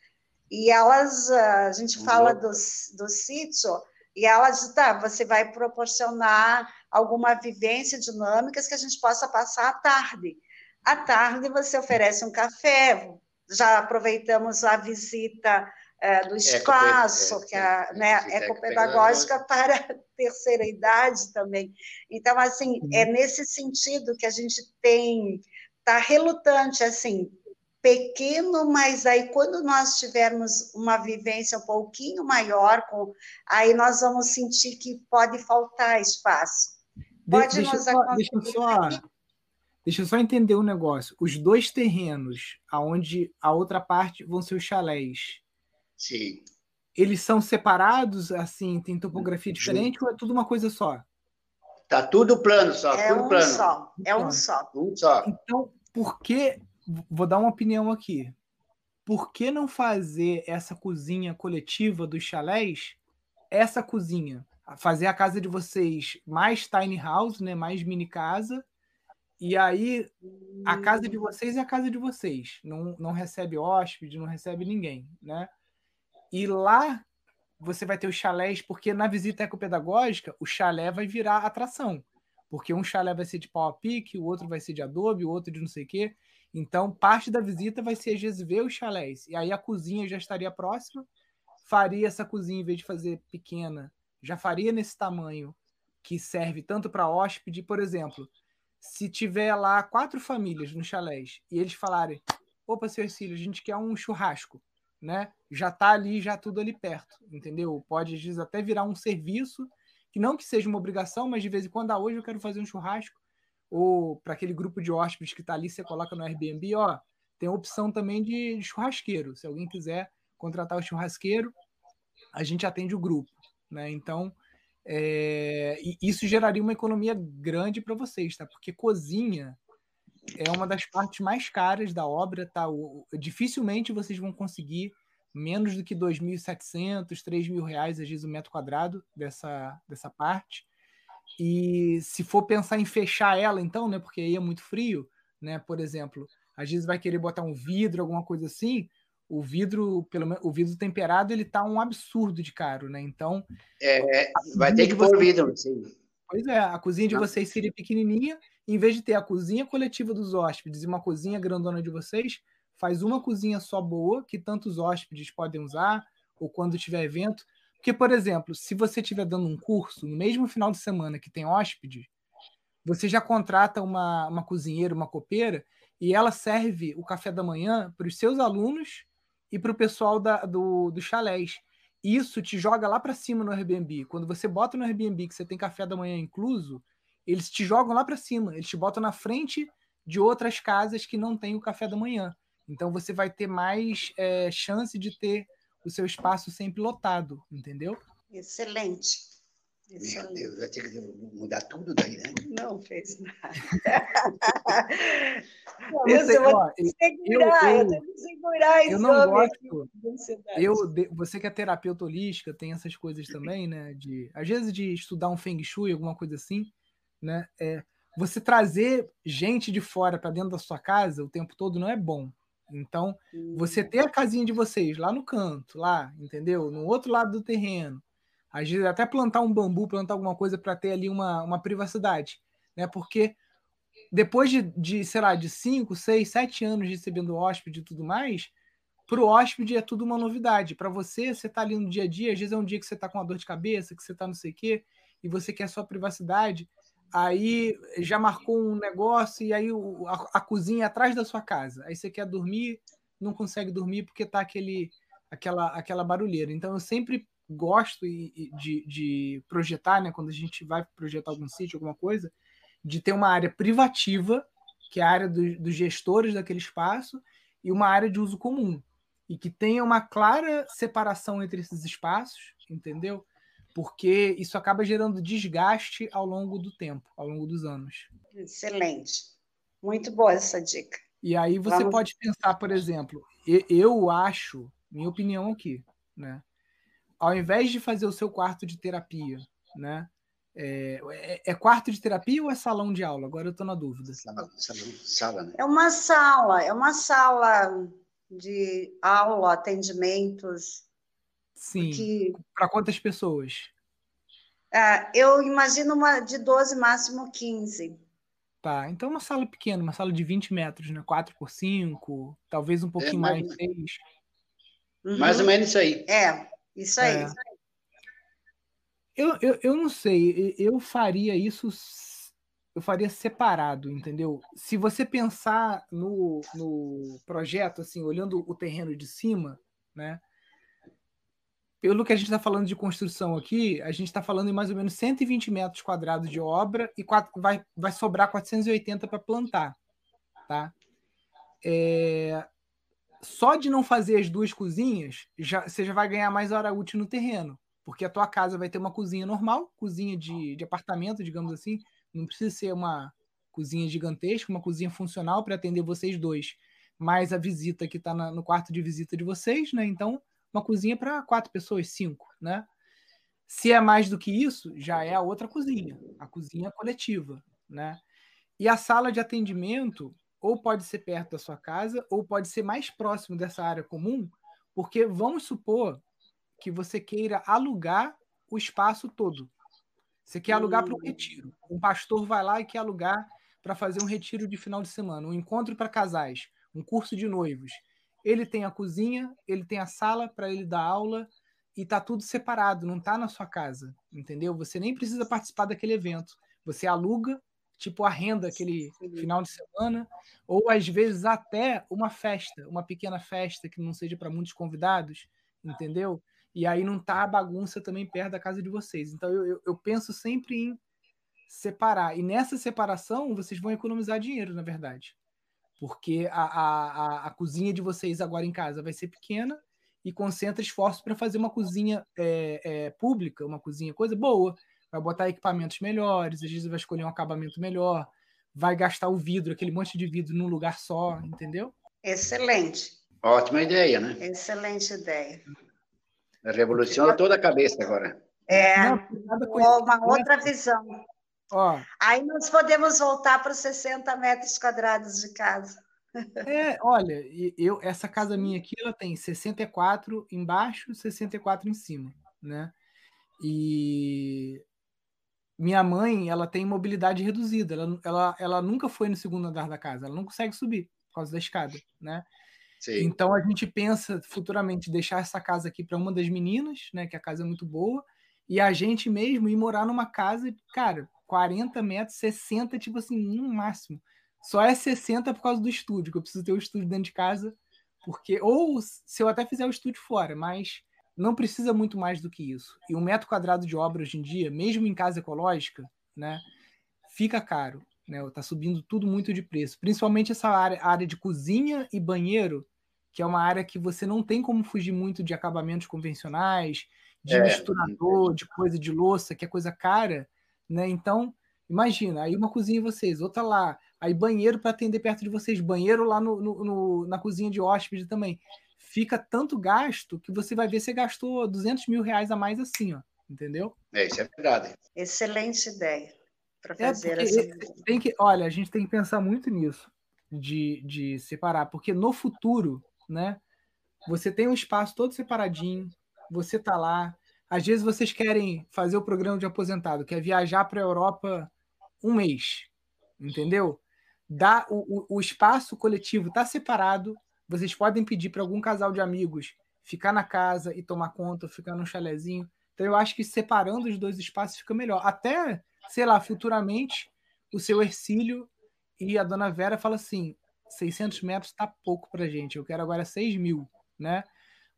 E elas, a gente fala do, do sítio, e elas, tá, você vai proporcionar alguma vivência dinâmicas que a gente possa passar à tarde. À tarde você oferece um café, já aproveitamos a visita é, do espaço, é, que é, né, ecopedagógica para a [LAUGHS] terceira idade também. Então, assim, é nesse sentido que a gente tem, está relutante, assim, pequeno, mas aí quando nós tivermos uma vivência um pouquinho maior, com, aí nós vamos sentir que pode faltar espaço. Pode deixa, nos só, deixa, eu só, deixa eu só entender um negócio. Os dois terrenos, aonde a outra parte vão ser os chalés. Sim. Eles são separados, assim, tem topografia diferente ou é tudo uma coisa só? Tá tudo plano só, é tudo um plano. Só, é um só. Um só. Então, por que vou dar uma opinião aqui. Por que não fazer essa cozinha coletiva dos chalés, essa cozinha? Fazer a casa de vocês mais tiny house, né? mais mini casa. E aí, a casa de vocês é a casa de vocês. Não, não recebe hóspede, não recebe ninguém, né? E lá você vai ter os chalés, porque na visita ecopedagógica, o chalé vai virar atração. Porque um chalé vai ser de pau a pique, o outro vai ser de adobe, o outro de não sei o quê. Então, parte da visita vai ser, às vezes, ver os chalés. E aí a cozinha já estaria próxima. Faria essa cozinha, em vez de fazer pequena, já faria nesse tamanho que serve tanto para hóspede. Por exemplo, se tiver lá quatro famílias no chalés e eles falarem: opa, seu Ercílio, a gente quer um churrasco, né? Já tá ali, já tudo ali perto, entendeu? Pode, às vezes, até virar um serviço, que não que seja uma obrigação, mas de vez em quando, ah, hoje eu quero fazer um churrasco ou para aquele grupo de hóspedes que está ali, você coloca no Airbnb, ó, tem a opção também de churrasqueiro. Se alguém quiser contratar o churrasqueiro, a gente atende o grupo, né? Então, é, isso geraria uma economia grande para vocês, tá? Porque cozinha é uma das partes mais caras da obra, tá? O, dificilmente vocês vão conseguir menos do que 2.700, 3.000 reais, às vezes, o metro quadrado dessa, dessa parte. E se for pensar em fechar ela, então, né? Porque aí é muito frio, né? Por exemplo, às vezes vai querer botar um vidro, alguma coisa assim. O vidro, pelo menos, o vidro temperado, ele tá um absurdo de caro, né? Então. É, vai ter que pôr vidro, sim. Pois é, a cozinha de vocês seria pequenininha, em vez de ter a cozinha coletiva dos hóspedes e uma cozinha grandona de vocês, faz uma cozinha só boa, que tantos hóspedes podem usar, ou quando tiver evento, porque, por exemplo, se você estiver dando um curso no mesmo final de semana que tem hóspede, você já contrata uma, uma cozinheira, uma copeira, e ela serve o café da manhã para os seus alunos e para o pessoal da, do, do chalés. Isso te joga lá para cima no Airbnb. Quando você bota no Airbnb que você tem café da manhã incluso, eles te jogam lá para cima, eles te botam na frente de outras casas que não tem o café da manhã. Então você vai ter mais é, chance de ter o seu espaço sempre lotado, entendeu? Excelente. Excelente. Meu Deus, vai ter que mudar tudo daí, né? Não fez nada. [LAUGHS] Não, eu, ó, segurar, eu, eu, eu, segurar eu não gosto. Eu, você que é terapeuta holística, tem essas coisas também, né? De, às vezes de estudar um Feng Shui, alguma coisa assim, né? É, você trazer gente de fora para dentro da sua casa o tempo todo não é bom. Então, você ter a casinha de vocês lá no canto, lá, entendeu? No outro lado do terreno. Às vezes até plantar um bambu, plantar alguma coisa para ter ali uma, uma privacidade, né? Porque depois de, de, sei lá, de 5, 6, 7 anos recebendo hóspede e tudo mais, para o hóspede é tudo uma novidade. Para você, você está ali no dia a dia, às vezes é um dia que você está com uma dor de cabeça, que você está não sei o quê, e você quer sua privacidade aí já marcou um negócio e aí o, a, a, cozinha é atrás da sua casa. Aí você quer dormir, não consegue dormir porque tá aquele, aquela, aquela barulheira. Então eu sempre gosto de, de projetar, né, quando a gente vai projetar algum sítio, alguma coisa, de ter uma área privativa, que é a área do, dos gestores daquele espaço, e uma área de uso comum. E que tenha uma clara separação entre esses espaços, entendeu? Porque isso acaba gerando desgaste ao longo do tempo, ao longo dos anos. Excelente. Muito boa essa dica. E aí você Vamos... pode pensar, por exemplo, eu acho, minha opinião aqui, né? Ao invés de fazer o seu quarto de terapia, né? É, é, é quarto de terapia ou é salão de aula? Agora eu estou na dúvida. Sala, sala, né? É uma sala, é uma sala de aula, atendimentos, Sim. Que... Para quantas pessoas? Uh, eu imagino uma de 12, máximo 15. Tá, então uma sala pequena, uma sala de 20 metros, né? 4 por 5, talvez um pouquinho é, mais, 6. Uhum. Mais ou menos isso aí. É, isso aí. É. Eu, eu, eu não sei, eu faria isso, eu faria separado, entendeu? Se você pensar no, no projeto, assim, olhando o terreno de cima, né? Pelo que a gente está falando de construção aqui, a gente está falando em mais ou menos 120 metros quadrados de obra e quatro, vai, vai sobrar 480 para plantar, tá? É, só de não fazer as duas cozinhas, já, você já vai ganhar mais hora útil no terreno. Porque a tua casa vai ter uma cozinha normal, cozinha de, de apartamento, digamos assim. Não precisa ser uma cozinha gigantesca, uma cozinha funcional para atender vocês dois. Mais a visita que está no quarto de visita de vocês, né? Então, uma cozinha para quatro pessoas, cinco, né? Se é mais do que isso, já é a outra cozinha, a cozinha coletiva, né? E a sala de atendimento, ou pode ser perto da sua casa, ou pode ser mais próximo dessa área comum, porque vamos supor que você queira alugar o espaço todo. Você quer alugar para o retiro. Um pastor vai lá e quer alugar para fazer um retiro de final de semana, um encontro para casais, um curso de noivos. Ele tem a cozinha, ele tem a sala para ele dar aula e tá tudo separado, não tá na sua casa, entendeu? Você nem precisa participar daquele evento. Você aluga tipo arrenda aquele final de semana, ou às vezes até uma festa, uma pequena festa que não seja para muitos convidados, entendeu? E aí não tá a bagunça também perto da casa de vocês. Então eu, eu, eu penso sempre em separar. E nessa separação vocês vão economizar dinheiro, na verdade. Porque a, a, a, a cozinha de vocês agora em casa vai ser pequena e concentra esforço para fazer uma cozinha é, é, pública, uma cozinha coisa boa vai botar equipamentos melhores, às vezes vai escolher um acabamento melhor, vai gastar o vidro, aquele monte de vidro num lugar só, entendeu? Excelente. Ótima ideia, né? Excelente ideia. Revoluciona toda a cabeça agora. É, Não, uma outra visão. Ó, Aí nós podemos voltar para os 60 metros quadrados de casa. É, olha, eu essa casa minha aqui ela tem 64 embaixo, 64 em cima, né? E minha mãe, ela tem mobilidade reduzida. Ela, ela, ela nunca foi no segundo andar da casa. Ela não consegue subir por causa da escada, né? Sim. Então a gente pensa futuramente deixar essa casa aqui para uma das meninas, né? Que a casa é muito boa. E a gente mesmo ir morar numa casa, cara, 40 metros, 60, tipo assim, no máximo. Só é 60 por causa do estúdio, que eu preciso ter o estúdio dentro de casa. Porque, ou se eu até fizer o estúdio fora, mas não precisa muito mais do que isso. E um metro quadrado de obra hoje em dia, mesmo em casa ecológica, né, fica caro. Né? Está subindo tudo muito de preço. Principalmente essa área, área de cozinha e banheiro, que é uma área que você não tem como fugir muito de acabamentos convencionais, de é, misturador, de coisa de louça, que é coisa cara. Né? Então, imagina, aí uma cozinha vocês, outra lá, aí banheiro para atender perto de vocês, banheiro lá no, no, no, na cozinha de hóspede também fica tanto gasto que você vai ver se gastou 200 mil reais a mais assim, ó. Entendeu? É, isso é verdade. Excelente ideia para é, fazer é essa. Tem que, olha, a gente tem que pensar muito nisso, de, de separar, porque no futuro, né? Você tem um espaço todo separadinho, você tá lá. Às vezes vocês querem fazer o programa de aposentado, quer viajar para a Europa um mês, entendeu? Dá, o, o, o espaço coletivo está separado, vocês podem pedir para algum casal de amigos ficar na casa e tomar conta, ficar num chalezinho. Então eu acho que separando os dois espaços fica melhor. Até, sei lá, futuramente, o seu Ercílio e a dona Vera falam assim: 600 metros está pouco para gente, eu quero agora 6 mil, né?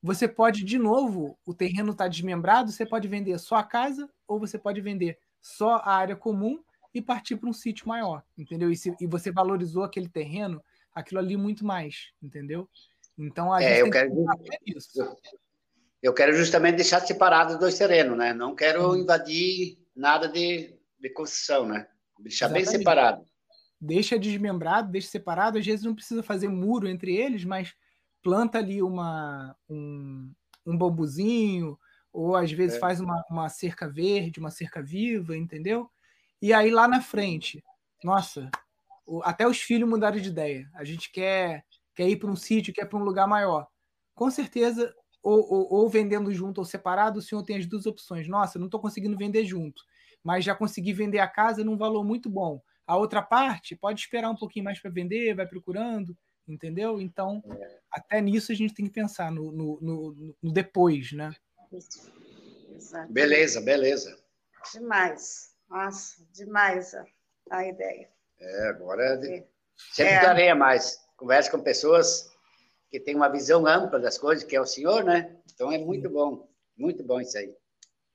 Você pode, de novo, o terreno está desmembrado, você pode vender só a casa ou você pode vender só a área comum e partir para um sítio maior, entendeu? E, se, e você valorizou aquele terreno aquilo ali muito mais, entendeu? Então a é, gente eu quero, que isso. Eu, eu, quero justamente deixar separado os dois terrenos, né? Não quero hum. invadir nada de, de construção, né? Deixar Exatamente. bem separado. Deixa desmembrado, deixa separado. Às vezes não precisa fazer muro entre eles, mas planta ali uma, um, um bambuzinho, ou às vezes é. faz uma, uma cerca verde, uma cerca viva, entendeu? E aí lá na frente, nossa, até os filhos mudaram de ideia. A gente quer, quer ir para um sítio, quer para um lugar maior. Com certeza, ou, ou, ou, vendendo junto ou separado, o senhor tem as duas opções. Nossa, não estou conseguindo vender junto, mas já consegui vender a casa num valor muito bom. A outra parte pode esperar um pouquinho mais para vender, vai procurando, entendeu? Então, é. até nisso a gente tem que pensar no, no, no, no depois, né? Isso. Beleza, beleza. Demais. Nossa, demais a, a ideia. É, agora é. sempre é. darei mais. Converse com pessoas que têm uma visão ampla das coisas, que é o senhor, né? Então é muito bom, muito bom isso aí.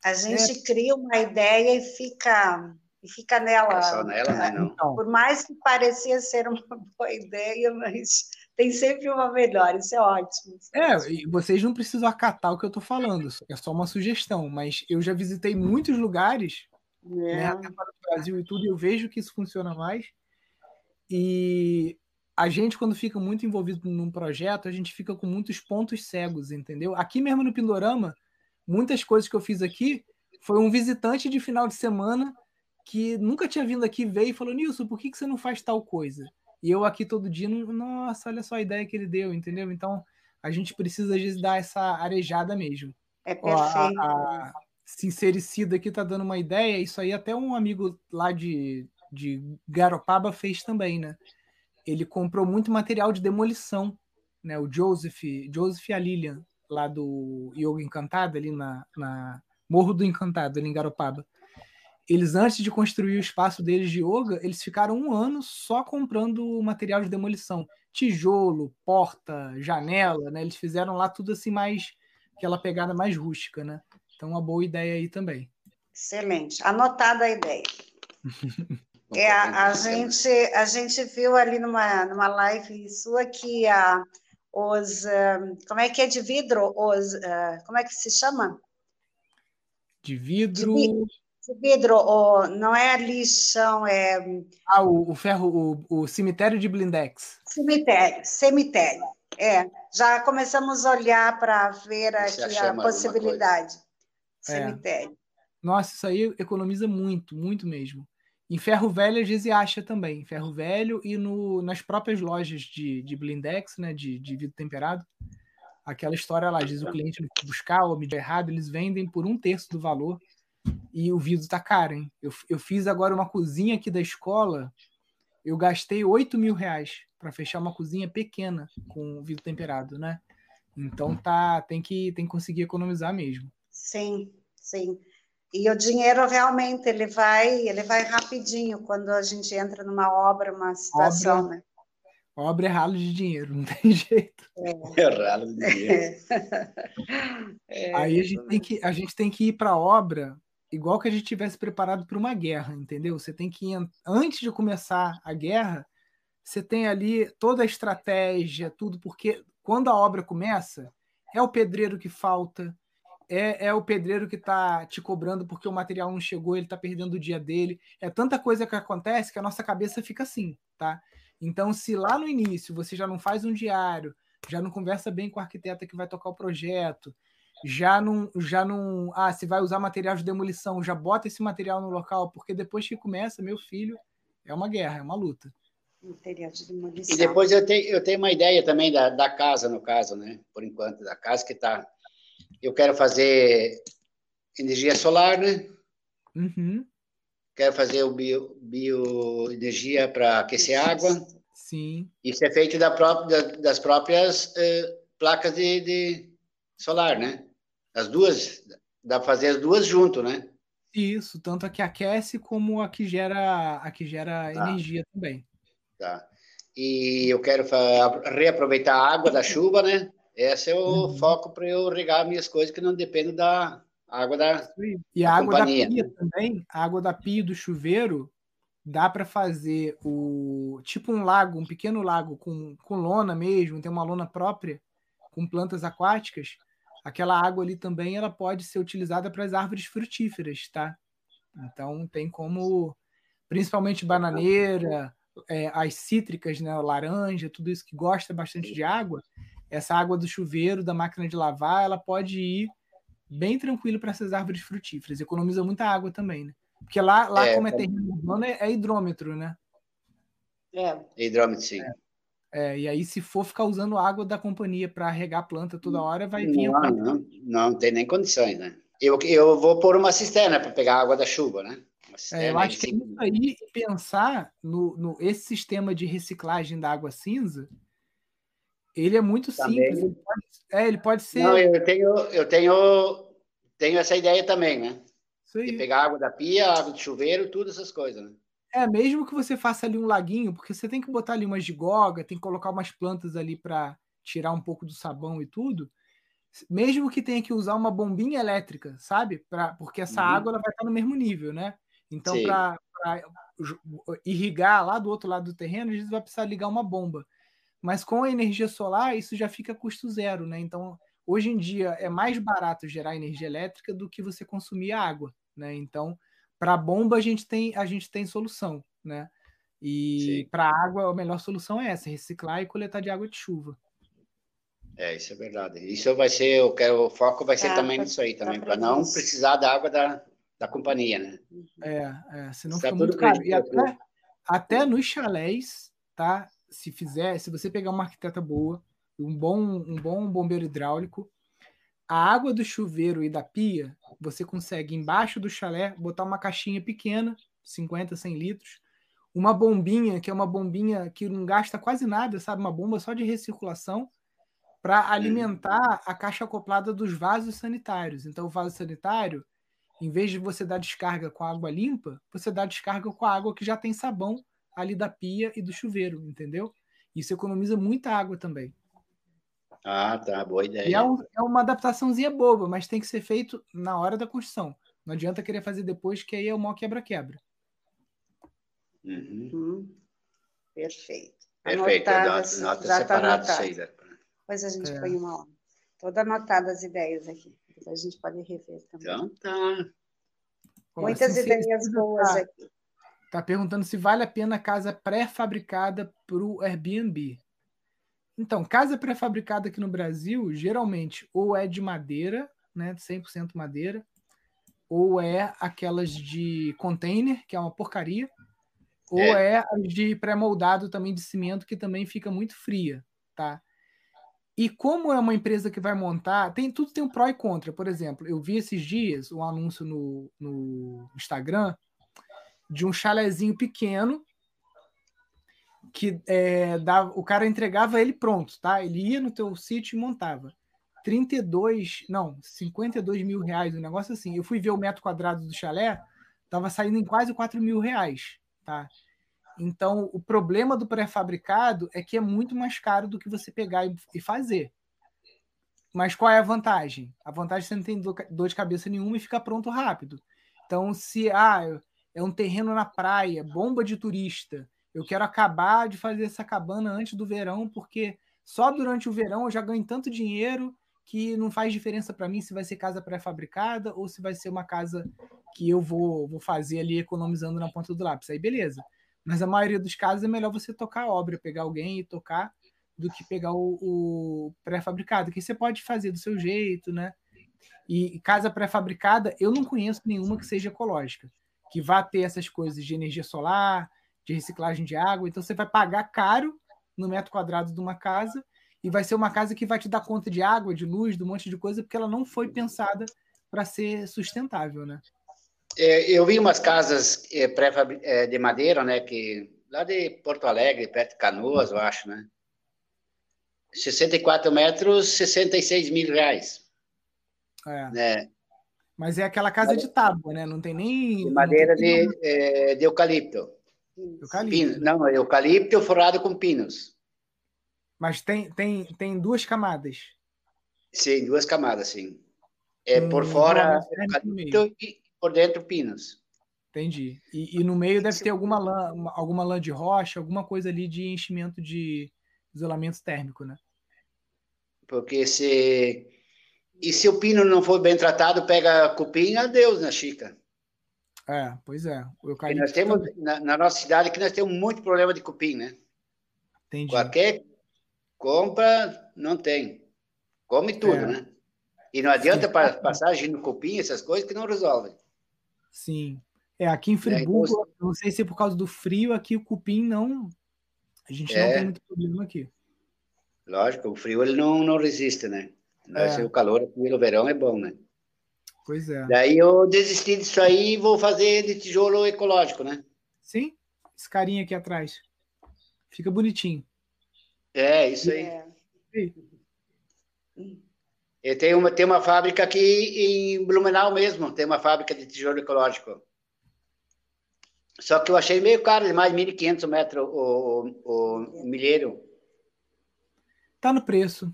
A gente é. cria uma ideia e fica e fica nela. É só nela, né? Não. Então. Por mais que parecia ser uma [LAUGHS] boa ideia, mas tem sempre uma melhor, isso é ótimo. Isso é, é e vocês não precisam acatar o que eu estou falando, é só uma sugestão, mas eu já visitei muitos lugares, né, é. até para o Brasil e tudo, e eu vejo que isso funciona mais. E a gente, quando fica muito envolvido num projeto, a gente fica com muitos pontos cegos, entendeu? Aqui mesmo no Pindorama, muitas coisas que eu fiz aqui foi um visitante de final de semana que nunca tinha vindo aqui, veio e falou: Nilson, por que, que você não faz tal coisa? E eu aqui todo dia, nossa, olha só a ideia que ele deu, entendeu? Então a gente precisa às vezes dar essa arejada mesmo. É perfeito. Ó, a, a Sincericida aqui tá dando uma ideia, isso aí até um amigo lá de, de Garopaba fez também, né? Ele comprou muito material de demolição, né? O Joseph, Joseph e a Lilian, lá do Yoga Encantado, ali na, na Morro do Encantado, ali em Garopaba eles, antes de construir o espaço deles de yoga, eles ficaram um ano só comprando material de demolição. Tijolo, porta, janela, né? Eles fizeram lá tudo assim mais aquela pegada mais rústica, né? Então, uma boa ideia aí também. Excelente. Anotada a ideia. [LAUGHS] é, a, a, gente, a gente viu ali numa, numa live sua que a, os. Como é que é de vidro? Os, como é que se chama? De vidro. De vidro oh, não é lixão, é. Ah, o, o ferro, o, o, cemitério de blindex. Cemitério, cemitério. É, já começamos a olhar para ver aqui a possibilidade. É. Cemitério. É. Nossa, isso aí economiza muito, muito mesmo. Em ferro velho, às vezes acha também. Em ferro velho e no, nas próprias lojas de, de blindex, né, de, de vidro temperado. Aquela história lá, diz o cliente buscar ou medir errado, eles vendem por um terço do valor e o vidro tá caro, hein? Eu, eu fiz agora uma cozinha aqui da escola, eu gastei 8 mil reais para fechar uma cozinha pequena com vidro temperado, né? Então tá, tem que, tem que conseguir economizar mesmo. Sim, sim. E o dinheiro realmente ele vai, ele vai rapidinho quando a gente entra numa obra, uma situação, obra, né? Obra é ralo de dinheiro, [LAUGHS] não tem jeito. É, é ralo de dinheiro. [LAUGHS] É, Aí a gente, tem que, a gente tem que ir para a obra igual que a gente tivesse preparado para uma guerra, entendeu? Você tem que antes de começar a guerra, você tem ali toda a estratégia, tudo, porque quando a obra começa, é o pedreiro que falta, é, é o pedreiro que está te cobrando porque o material não chegou, ele está perdendo o dia dele. É tanta coisa que acontece que a nossa cabeça fica assim, tá? Então, se lá no início você já não faz um diário, já não conversa bem com o arquiteta que vai tocar o projeto, já não, já não, ah, se vai usar material de demolição, já bota esse material no local, porque depois que começa, meu filho, é uma guerra, é uma luta. Material de demolição. E depois eu tenho, eu tenho uma ideia também da, da casa, no caso, né? Por enquanto, da casa que está. Eu quero fazer energia solar, né? Uhum. Quero fazer o bio, bioenergia para aquecer água. Sim. Isso é feito da própria, das próprias uh, placas de, de solar, né? As duas, dá para fazer as duas junto, né? Isso, tanto a que aquece como a que gera, a que gera tá. energia também. Tá. E eu quero reaproveitar a água da chuva, né? Esse é o uhum. foco para eu regar minhas coisas que não dependem da água da E a água companhia. da pia também, a água da pia do chuveiro, dá para fazer o tipo um lago, um pequeno lago com, com lona mesmo, tem uma lona própria, com plantas aquáticas, aquela água ali também ela pode ser utilizada para as árvores frutíferas, tá? Então tem como, principalmente bananeira, é, as cítricas, né, laranja, tudo isso que gosta bastante de água, essa água do chuveiro, da máquina de lavar, ela pode ir bem tranquilo para essas árvores frutíferas. Economiza muita água também, né? Porque lá, lá é, como é terreno urbano, é, é, hidrômetro, né? É. Hidrômetro, sim. É. É, e aí, se for ficar usando água da companhia para regar a planta toda hora, vai vir. Não, não, não tem nem condições, né? Eu, eu vou pôr uma cisterna para pegar a água da chuva, né? É, eu acho que é isso aí, pensar no, no esse sistema de reciclagem da água cinza, Ele é muito também. simples. Ele pode, é, ele pode ser. Não, eu tenho, eu tenho, tenho essa ideia também, né? De pegar água da pia, água de chuveiro, tudo essas coisas, né? É, mesmo que você faça ali um laguinho, porque você tem que botar ali umas gigoga, tem que colocar umas plantas ali para tirar um pouco do sabão e tudo. Mesmo que tenha que usar uma bombinha elétrica, sabe? Pra, porque essa uhum. água ela vai estar no mesmo nível, né? Então, para irrigar lá do outro lado do terreno, a gente vai precisar ligar uma bomba. Mas com a energia solar, isso já fica custo zero, né? Então, hoje em dia é mais barato gerar energia elétrica do que você consumir água, né? Então, para bomba a gente tem a gente tem solução, né? E para água a melhor solução é essa, reciclar e coletar de água de chuva. É, isso é verdade. Isso vai ser, eu quero, o foco vai ser tá, também nisso aí também, para não precisar da água da, da companhia, né? É, é senão Está fica muito caro. E até, até nos chalés, tá? Se fizer, se você pegar uma arquiteta boa, um bom, um bom bombeiro hidráulico, a água do chuveiro e da pia, você consegue embaixo do chalé botar uma caixinha pequena, 50, 100 litros, uma bombinha, que é uma bombinha que não gasta quase nada, sabe? Uma bomba só de recirculação, para alimentar a caixa acoplada dos vasos sanitários. Então, o vaso sanitário, em vez de você dar descarga com água limpa, você dá descarga com a água que já tem sabão ali da pia e do chuveiro, entendeu? Isso economiza muita água também. Ah, tá, boa ideia. E é, um, é, uma adaptaçãozinha boba, mas tem que ser feito na hora da construção. Não adianta querer fazer depois, que aí é o maior quebra-quebra. Uhum. Uhum. Perfeito. Perfeito, Anotadas, nota, nota separado isso aí. Depois a gente é. põe uma hora. Toda anotada as ideias aqui. Depois a gente pode rever também. Então tá. Muitas ideias boas tá, aqui. Tá perguntando se vale a pena casa pré-fabricada para o Airbnb. Então, casa pré-fabricada aqui no Brasil, geralmente, ou é de madeira, né, 100% madeira, ou é aquelas de container, que é uma porcaria, ou é, é as de pré-moldado também de cimento, que também fica muito fria, tá? E como é uma empresa que vai montar, tem tudo tem um pró e contra. Por exemplo, eu vi esses dias um anúncio no, no Instagram de um chalezinho pequeno que é, dava, o cara entregava ele pronto, tá? Ele ia no teu sítio e montava. 32, não, 52 mil reais, um negócio assim. Eu fui ver o metro quadrado do chalé, tava saindo em quase 4 mil reais, tá? Então, o problema do pré-fabricado é que é muito mais caro do que você pegar e fazer. Mas qual é a vantagem? A vantagem é que você não tem dor de cabeça nenhuma e fica pronto rápido. Então, se ah, é um terreno na praia, bomba de turista, eu quero acabar de fazer essa cabana antes do verão, porque só durante o verão eu já ganho tanto dinheiro que não faz diferença para mim se vai ser casa pré-fabricada ou se vai ser uma casa que eu vou, vou fazer ali economizando na ponta do lápis. Aí beleza. Mas a maioria dos casos é melhor você tocar a obra, pegar alguém e tocar, do que pegar o, o pré-fabricado, que você pode fazer do seu jeito, né? E casa pré-fabricada, eu não conheço nenhuma que seja ecológica, que vá ter essas coisas de energia solar, de reciclagem de água. Então você vai pagar caro no metro quadrado de uma casa e vai ser uma casa que vai te dar conta de água, de luz, de um monte de coisa, porque ela não foi pensada para ser sustentável, né? É, eu vi umas casas é, pré é, de madeira, né, que lá de Porto Alegre, perto de Canoas, eu acho, né? 64 metros, 66 mil reais. É. Né? Mas é aquela casa de tábua, né? Não tem nem. De madeira de, é, de eucalipto. Eucalipto. Não, eucalipto forrado com pinos. Mas tem, tem, tem duas camadas. Sim, duas camadas, sim. É por fora eucalipto e por dentro pinos. Entendi. E, e no meio deve ter alguma lã, alguma lã de rocha, alguma coisa ali de enchimento de isolamento térmico, né? Porque se. E se o pino não for bem tratado, pega cupim, adeus na Chica. É, pois é. O eucalipto nós temos, na, na, nossa cidade que nós temos muito problema de cupim, né? Entendi. Qualquer compra, não tem. Come tudo, é. né? E não adianta Sim. passagem no cupim, essas coisas que não resolvem. Sim. É, aqui em Friburgo, é, então... não sei se é por causa do frio, aqui o cupim não. A gente é. não tem muito problema aqui. Lógico, o frio ele não, não resiste, né? Mas é. o calor aqui no verão é bom, né? Pois é. Daí eu desisti disso aí e vou fazer de tijolo ecológico, né? Sim, esse carinha aqui atrás. Fica bonitinho. É, isso aí. É. Eu tenho uma, tem uma fábrica aqui em Blumenau mesmo, tem uma fábrica de tijolo ecológico. Só que eu achei meio caro, mais 1.500 metros o, o, o milheiro. Tá no preço.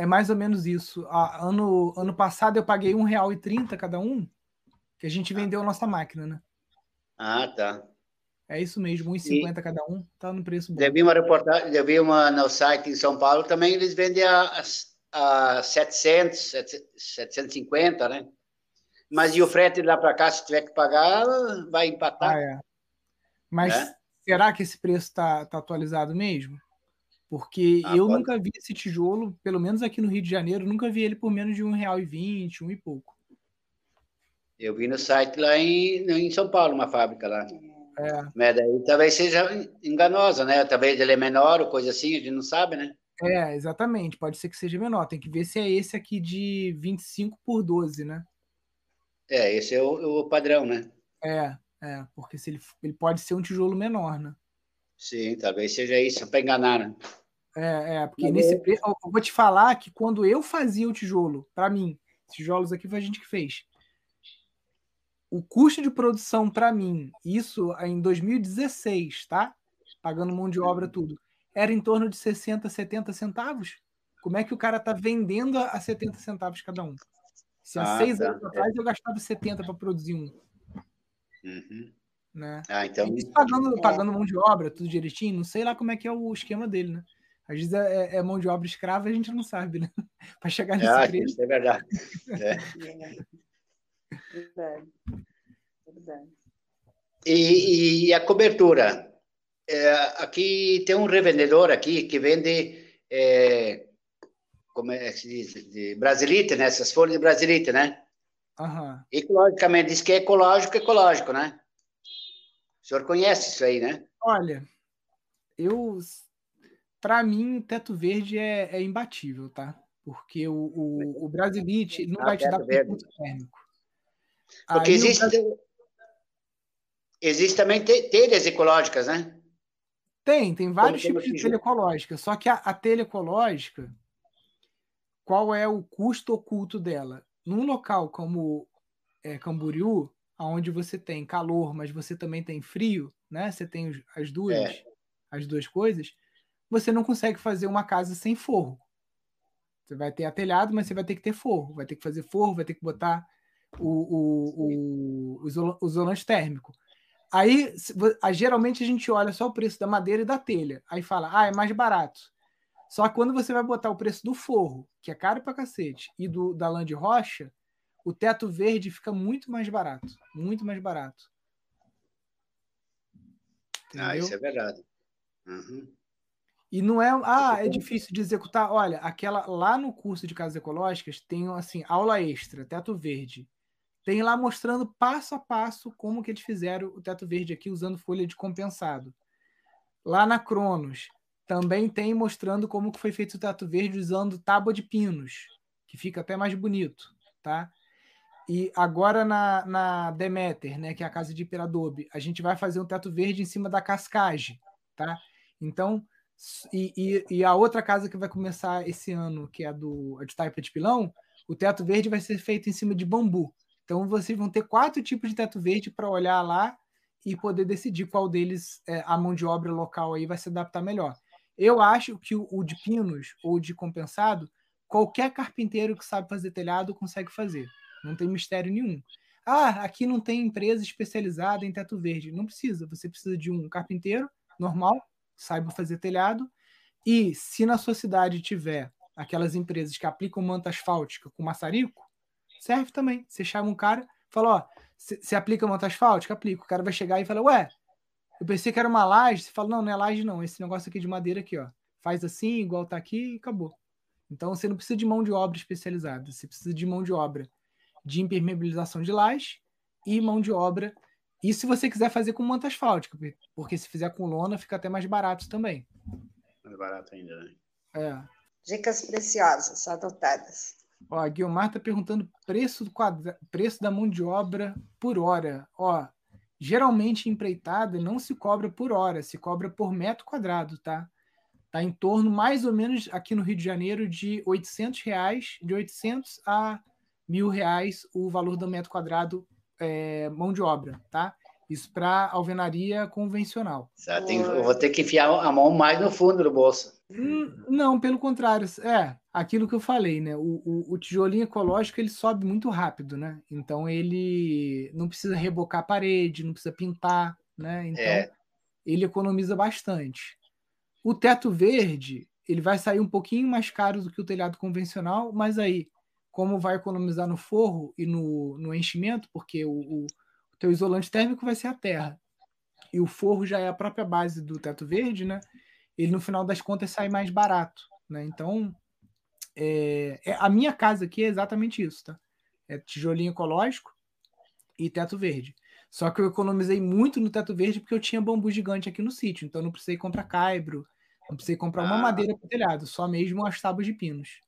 É mais ou menos isso. Ah, ano, ano passado eu paguei R$1,30 cada um, que a gente vendeu a nossa máquina, né? Ah, tá. É isso mesmo, 1,50 cada um, tá no preço bom. Eu vi uma reportagem, eu vi uma no site em São Paulo também, eles vendem a, a, a 700, 750, né? Mas e o frete lá para cá, se tiver que pagar, vai empatar. Ah, é. Mas é? será que esse preço está tá atualizado mesmo? Porque ah, eu pode. nunca vi esse tijolo, pelo menos aqui no Rio de Janeiro, nunca vi ele por menos de um real e vinte, um e pouco. Eu vi no site lá em, em São Paulo, uma fábrica lá. É. Mas daí talvez seja enganosa, né? Talvez ele é menor ou coisa assim, a gente não sabe, né? É, exatamente. Pode ser que seja menor. Tem que ver se é esse aqui de 25 por 12, né? É, esse é o, o padrão, né? É, é. Porque se ele, ele pode ser um tijolo menor, né? Sim, talvez seja isso, para enganar, né? É, é porque Mas nesse é... preço. Eu vou te falar que quando eu fazia o tijolo, para mim, tijolos aqui foi a gente que fez o custo de produção para mim, isso em 2016, tá? Pagando mão de obra tudo, era em torno de 60, 70 centavos. Como é que o cara tá vendendo a 70 centavos cada um? Se há ah, seis tá. anos atrás eu gastava 70 para produzir um. Uhum. Né? Ah, então... Isso pagando, pagando mão de obra, tudo direitinho, não sei lá como é que é o esquema dele, né? Às vezes é, é mão de obra escrava e a gente não sabe, né? [LAUGHS] para chegar nesse ah, preço. É verdade. É. Verdade. Verdade. E, e a cobertura? É, aqui tem um revendedor aqui que vende é, como é que se diz? De brasilite, né? Essas folhas de brasilite, né? Uhum. Ecologicamente, diz que é ecológico, ecológico, né? O senhor conhece isso aí, né? Olha, eu... Para mim, teto verde é, é imbatível, tá? Porque o, o, o brasilite não ah, vai te dar ponto térmico. Porque Aí existe, existe também telhas ecológicas, né? Tem, tem vários tipos de telha ecológica. Só que a, a telha ecológica, qual é o custo oculto dela? Num local como é, Camboriú, onde você tem calor, mas você também tem frio, né? Você tem as duas, é. as duas coisas. Você não consegue fazer uma casa sem forro. Você vai ter atelhado, mas você vai ter que ter forro. Vai ter que fazer forro, vai ter que botar o, o, o, o isolante térmico. Aí, geralmente, a gente olha só o preço da madeira e da telha. Aí fala, ah, é mais barato. Só que quando você vai botar o preço do forro, que é caro pra cacete, e do, da lã de rocha, o teto verde fica muito mais barato. Muito mais barato. Entendeu? Ah, isso é verdade. Uhum. E não é, ah, é difícil de executar. Olha, aquela lá no curso de casas ecológicas tem assim, aula extra, teto verde. Tem lá mostrando passo a passo como que eles fizeram o teto verde aqui usando folha de compensado. Lá na Cronos também tem mostrando como que foi feito o teto verde usando tábua de pinos, que fica até mais bonito, tá? E agora na, na Demeter, né, que é a casa de Iperadobe, a gente vai fazer um teto verde em cima da cascagem, tá? Então, e, e, e, a outra casa que vai começar esse ano, que é a do a de Taipa de Pilão, o teto verde vai ser feito em cima de bambu. Então vocês vão ter quatro tipos de teto verde para olhar lá e poder decidir qual deles é, a mão de obra local aí vai se adaptar melhor. Eu acho que o, o de pinos ou de compensado, qualquer carpinteiro que sabe fazer telhado consegue fazer. Não tem mistério nenhum. Ah, aqui não tem empresa especializada em teto verde. Não precisa. Você precisa de um carpinteiro normal, saiba fazer telhado. E se na sua cidade tiver aquelas empresas que aplicam manta asfáltica com maçarico, serve também. Você chama um cara, fala, ó, você aplica manta asfáltica? Aplica. O cara vai chegar e fala, ué, eu pensei que era uma laje. Você fala, não, não é laje não, esse negócio aqui de madeira aqui, ó. Faz assim, igual tá aqui e acabou. Então você não precisa de mão de obra especializada, você precisa de mão de obra de impermeabilização de laje e mão de obra. E se você quiser fazer com manta asfáltica, porque se fizer com lona fica até mais barato também. Mais barato ainda, né? É. Dicas preciosas, adotadas. Ó, a Guilmar está perguntando preço, do quadra... preço da mão de obra por hora. Ó, geralmente empreitada não se cobra por hora, se cobra por metro quadrado, tá? Está em torno, mais ou menos, aqui no Rio de Janeiro, de 800 reais, de 800 a mil reais o valor do metro quadrado é, mão de obra, tá? Isso para alvenaria convencional. Tem, eu vou ter que enfiar a mão mais no fundo do bolso. Hum, não, pelo contrário. É, aquilo que eu falei, né? O, o, o, tijolinho ecológico ele sobe muito rápido, né? Então ele não precisa rebocar a parede, não precisa pintar, né? Então é. ele economiza bastante. O teto verde ele vai sair um pouquinho mais caro do que o telhado convencional, mas aí, como vai economizar no forro e no, no enchimento, porque o, o, o teu isolante térmico vai ser a terra e o forro já é a própria base do teto verde, né? Ele no final das contas sai mais barato, né? Então é, é, a minha casa aqui é exatamente isso, tá? É tijolinho ecológico e teto verde. Só que eu economizei muito no teto verde porque eu tinha bambu gigante aqui no sítio, então não precisei comprar caibro, não precisei comprar uma ah. madeira para telhado, só mesmo as tábuas de pinos.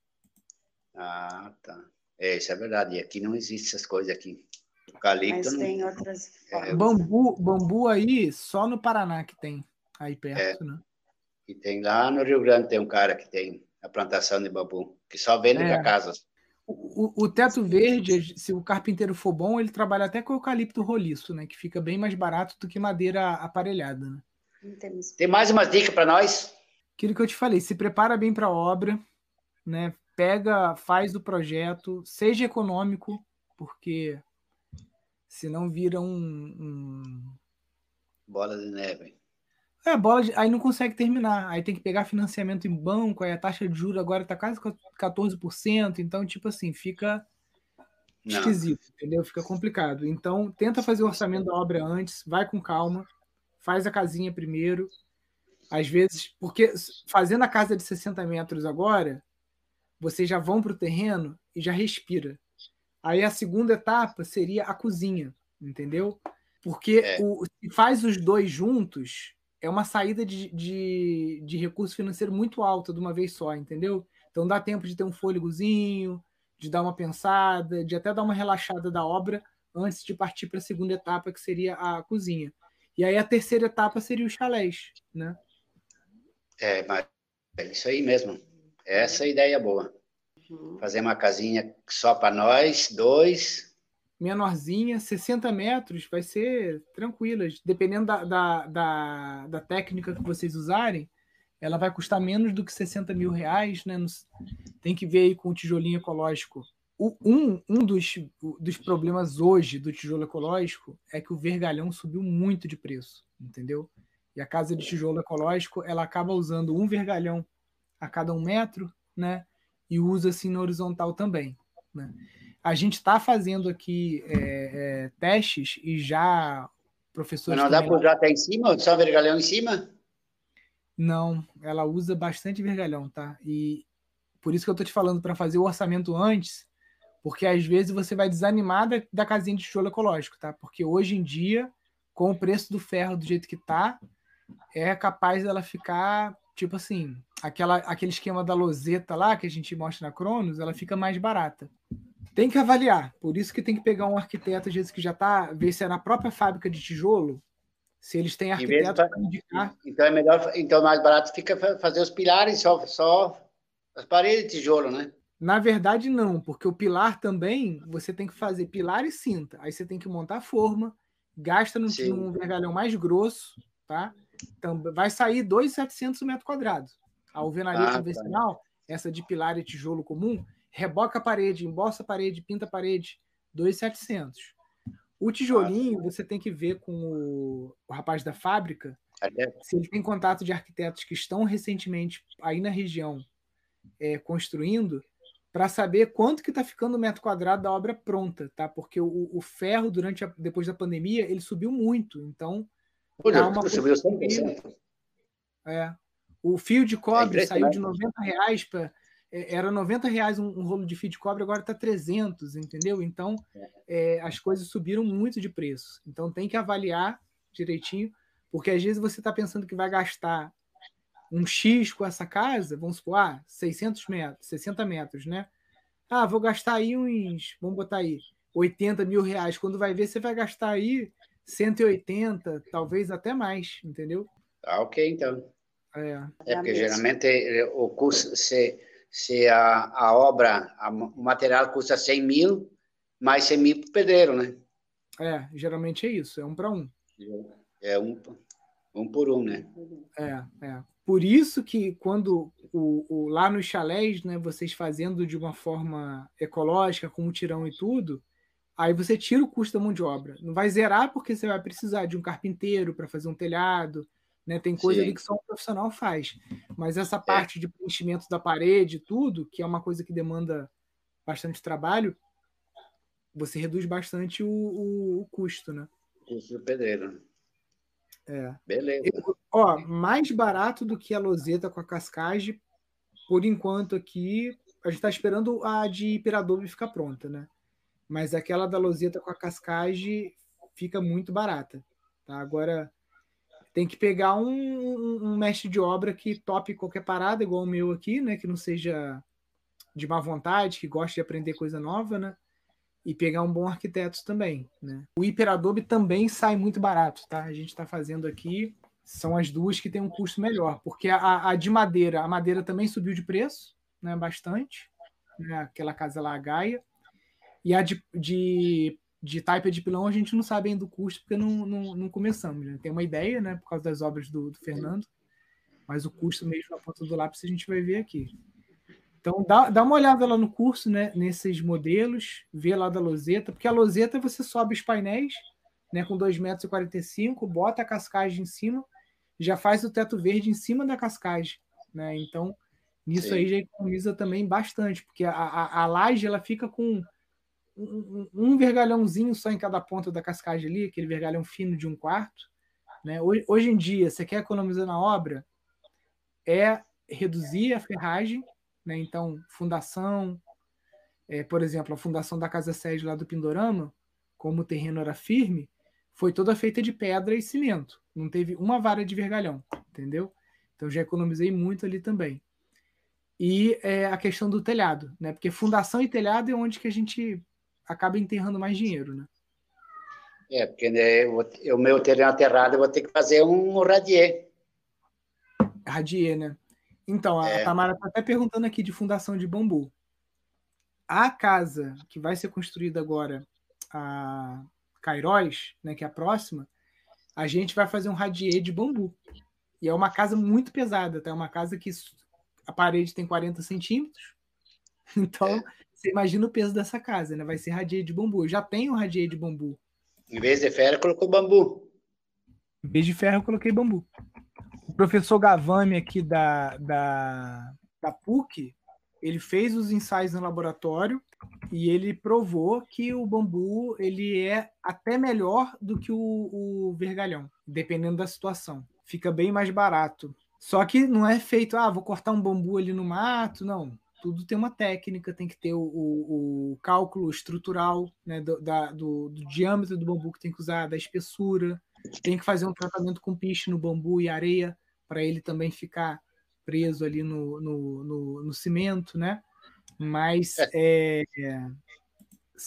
Ah, tá. É, isso é verdade. E aqui não existe essas coisas aqui. Eucalipto Mas não... tem outras é, bambu, bambu aí, só no Paraná que tem, aí perto, é. né? E tem lá no Rio Grande, tem um cara que tem a plantação de bambu, que só vende é. para casas. O, o, teto verde, se o carpinteiro for bom, ele trabalha até com eucalipto roliço, né? Que fica bem mais barato do que madeira aparelhada, né? Tem mais uma dica para nós? Aquilo que eu te falei, se prepara bem para a obra, né? Pega, faz o projeto, seja econômico, porque senão vira um, um... bola de neve. É, bola de... aí não consegue terminar. Aí tem que pegar financiamento em banco, aí a taxa de juros agora tá quase 14%. Então, tipo assim, fica não. esquisito, entendeu? Fica complicado. Então, tenta fazer o orçamento da obra antes, vai com calma, faz a casinha primeiro. Às vezes, porque fazendo a casa de 60 metros agora, vocês já vão para o terreno e já respira. Aí a segunda etapa seria a cozinha, entendeu? Porque é. o, se faz os dois juntos, é uma saída de, de, de recurso financeiro muito alta de uma vez só, entendeu? Então dá tempo de ter um fôlegozinho, de dar uma pensada, de até dar uma relaxada da obra antes de partir para a segunda etapa, que seria a cozinha. E aí a terceira etapa seria os chalés, né? É, mas é isso aí mesmo. Essa é a ideia boa. Uhum. Fazer uma casinha só para nós, dois, menorzinha, 60 metros, vai ser tranquila. Dependendo da, da, da, da, técnica que vocês usarem, ela vai custar menos do que 60 mil reais, né? Tem que ver aí com o tijolinho ecológico. O, um um dos, dos problemas hoje do tijolo ecológico é que o vergalhão subiu muito de preço, entendeu? E a casa de tijolo ecológico, ela acaba usando um vergalhão a cada um metro, né? E usa assim na horizontal também, né? A gente está fazendo aqui é, é, testes e já professores. Mas não dá para usar até em cima, só vergalhão em cima? Não, ela usa bastante vergalhão, tá? E por isso que eu tô te falando para fazer o orçamento antes, porque às vezes você vai desanimar da, da casinha de tijolo ecológico, tá? Porque hoje em dia, com o preço do ferro do jeito que tá, é capaz dela ficar tipo assim, aquela, aquele esquema da loseta lá que a gente mostra na Cronos, ela fica mais barata. Tem que avaliar. Por isso que tem que pegar um arquiteto, às vezes, que já está, ver se é na própria fábrica de tijolo, se eles têm arquiteto para indicar. Então é melhor, então mais barato fica fazer os pilares só, só as paredes de tijolo, né? Na verdade, não, porque o pilar também você tem que fazer pilar e cinta. Aí você tem que montar a forma, gasta num, num vergalhão mais grosso, tá? Então, vai sair 2,700 metros quadrados. A alvenaria ah, tá. convencional, tá. essa de pilar e tijolo comum, reboca a parede, embossa a parede, pinta a parede, 2,700. O tijolinho, ah, você tem que ver com o, o rapaz da fábrica, se ele tem contato de arquitetos que estão recentemente aí na região é, construindo, para saber quanto que está ficando o metro quadrado da obra pronta, tá? Porque o, o ferro, durante a, depois da pandemia, ele subiu muito. Então, Olha, uma subiu 100%. É. O fio de cobre é saiu de 90 reais para é, era 90 reais um, um, rolo de fio de cobre, agora está 300, entendeu? Então, é, as coisas subiram muito de preço. Então, tem que avaliar direitinho, porque às vezes você está pensando que vai gastar um X com essa casa, vamos supor, ah, 600 metros, 60 metros, né? Ah, vou gastar aí uns, vamos botar aí, 80 mil reais. Quando vai ver, você vai gastar aí 180, talvez até mais, entendeu? Ah, ok, então. É, é porque geralmente eh, o custo, se, se a, a obra, a, o material custa 100 mil, mais 100 mil para o pedreiro, né? É, geralmente é isso, é um para um. É um, um por um, né? É, é. Por isso que quando o, o, lá nos chalés, né, vocês fazendo de uma forma ecológica, com um tirão e tudo, aí você tira o custo da mão de obra. Não vai zerar porque você vai precisar de um carpinteiro para fazer um telhado, né? Tem coisa Sim. ali que só um profissional faz. Mas essa é. parte é. de preenchimento da parede, tudo, que é uma coisa que demanda bastante trabalho, você reduz bastante o, o, o custo, né? Custo do pedreiro. É. Beleza. Eu, ó, mais barato do que a loseta com a cascagem, por enquanto aqui, a gente está esperando a de Piradobe ficar pronta, né? Mas aquela da loseta com a cascagem fica muito barata. Tá? Agora, tem que pegar um, um, um, mestre de obra que tope qualquer parada, igual o meu aqui, né? Que não seja de má vontade, que goste de aprender coisa nova, né? E pegar um bom arquiteto também, né? O Hiperadobe também sai muito barato, tá? A gente está fazendo aqui, são as duas que tem um custo melhor, porque a, a de madeira, a madeira também subiu de preço, né? Bastante, né? Aquela casa lá, a Gaia. E a de, de de Taipa de pilão a gente não sabe ainda o custo porque não, não, não começamos. Né? Tem uma ideia, né, por causa das obras do, do, Fernando, mas o custo mesmo na ponta do lápis a gente vai ver aqui. Então dá, dá uma olhada lá no curso, né, nesses modelos, vê lá da loseta, porque a loseta você sobe os painéis, né, com 2,45 metros, bota a cascagem em cima, já faz o teto verde em cima da cascagem, né? Então, nisso Sim. aí já economiza também bastante, porque a, a, a laje ela fica com um, um, vergalhãozinho só em cada ponta da cascagem ali, aquele vergalhão fino de um quarto. Né? Hoje, hoje em dia, você quer economizar na obra, é reduzir a ferragem, né? então fundação, é, por exemplo, a fundação da casa sede lá do Pindorama, como o terreno era firme, foi toda feita de pedra e cimento, não teve uma vara de vergalhão, entendeu? Então já economizei muito ali também. E é, a questão do telhado, né? Porque fundação e telhado é onde que a gente acaba enterrando mais dinheiro, né? É, porque né, o meu terreno aterrado eu vou ter que fazer um radier. Radier, né? Então, a é. Tamara está até perguntando aqui de fundação de bambu. A casa que vai ser construída agora, a Cairóis, né, que é a próxima, a gente vai fazer um radier de bambu. E é uma casa muito pesada, tá? É uma casa que a parede tem 40 centímetros. [LAUGHS] Então, é. Você imagina o peso dessa casa, né? Vai ser radier de bambu. Eu já tenho radier de bambu. Em vez de ferro, colocou bambu. Em vez de ferro, eu coloquei bambu. O professor Gavame aqui da, da, da PUC, ele fez os ensaios no laboratório e ele provou que o bambu ele é até melhor do que o, o vergalhão, dependendo da situação. Fica bem mais barato. Só que não é feito, ah, vou cortar um bambu ali no mato, não tudo tem uma técnica, tem que ter o, o, o cálculo estrutural né, do, da, do, do, diâmetro do bambu que tem que usar, da espessura, tem que fazer um tratamento com piche no bambu e areia para ele também ficar preso ali no, no, no, no cimento, né? Mas é, é,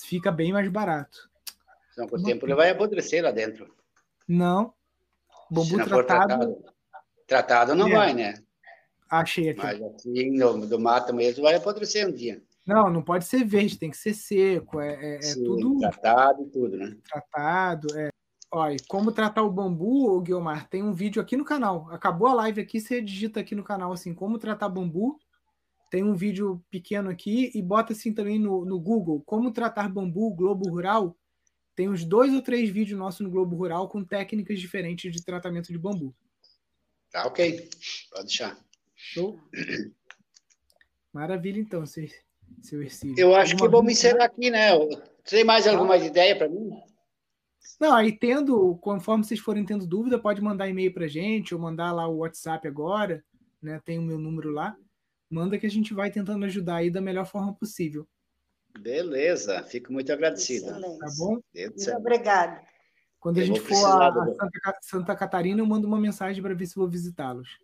fica bem mais barato. Senão, com o tempo ele vai apodrecer lá dentro. Não. Bambu tratado, tratado. Tratado não é. vai, né? Achei aqui. Mas assim, no, do mato mesmo, vai apodrecer um dia. Não, não pode ser verde, tem que ser seco. É, é, é Sim, tudo. Tratado e tudo, né? Tratado, é. Olha, como tratar o bambu, Guilmar, tem um vídeo aqui no canal. Acabou a live aqui, você digita aqui no canal assim, como tratar bambu. Tem um vídeo pequeno aqui e bota assim também no, no Google, como tratar bambu, Globo Rural. Tem uns dois ou três vídeos nossos no Globo Rural com técnicas diferentes de tratamento de bambu. Tá ok, pode deixar. Show. Maravilha, então, seu, seu Ercílio. Eu acho Alguma que vamos encerrar aqui, né? Tem mais alguma ideia para mim? Não, aí tendo, conforme vocês forem tendo dúvida, pode mandar e-mail para gente ou mandar lá o WhatsApp agora, né? Tem o meu número lá. Manda que a gente vai tentando ajudar aí da melhor forma possível. Beleza, fico muito agradecido. Excelente. Tá bom? Muito obrigado. Quando a gente for a, a Santa, Santa Catarina, eu mando uma mensagem para ver se vou visitá-los.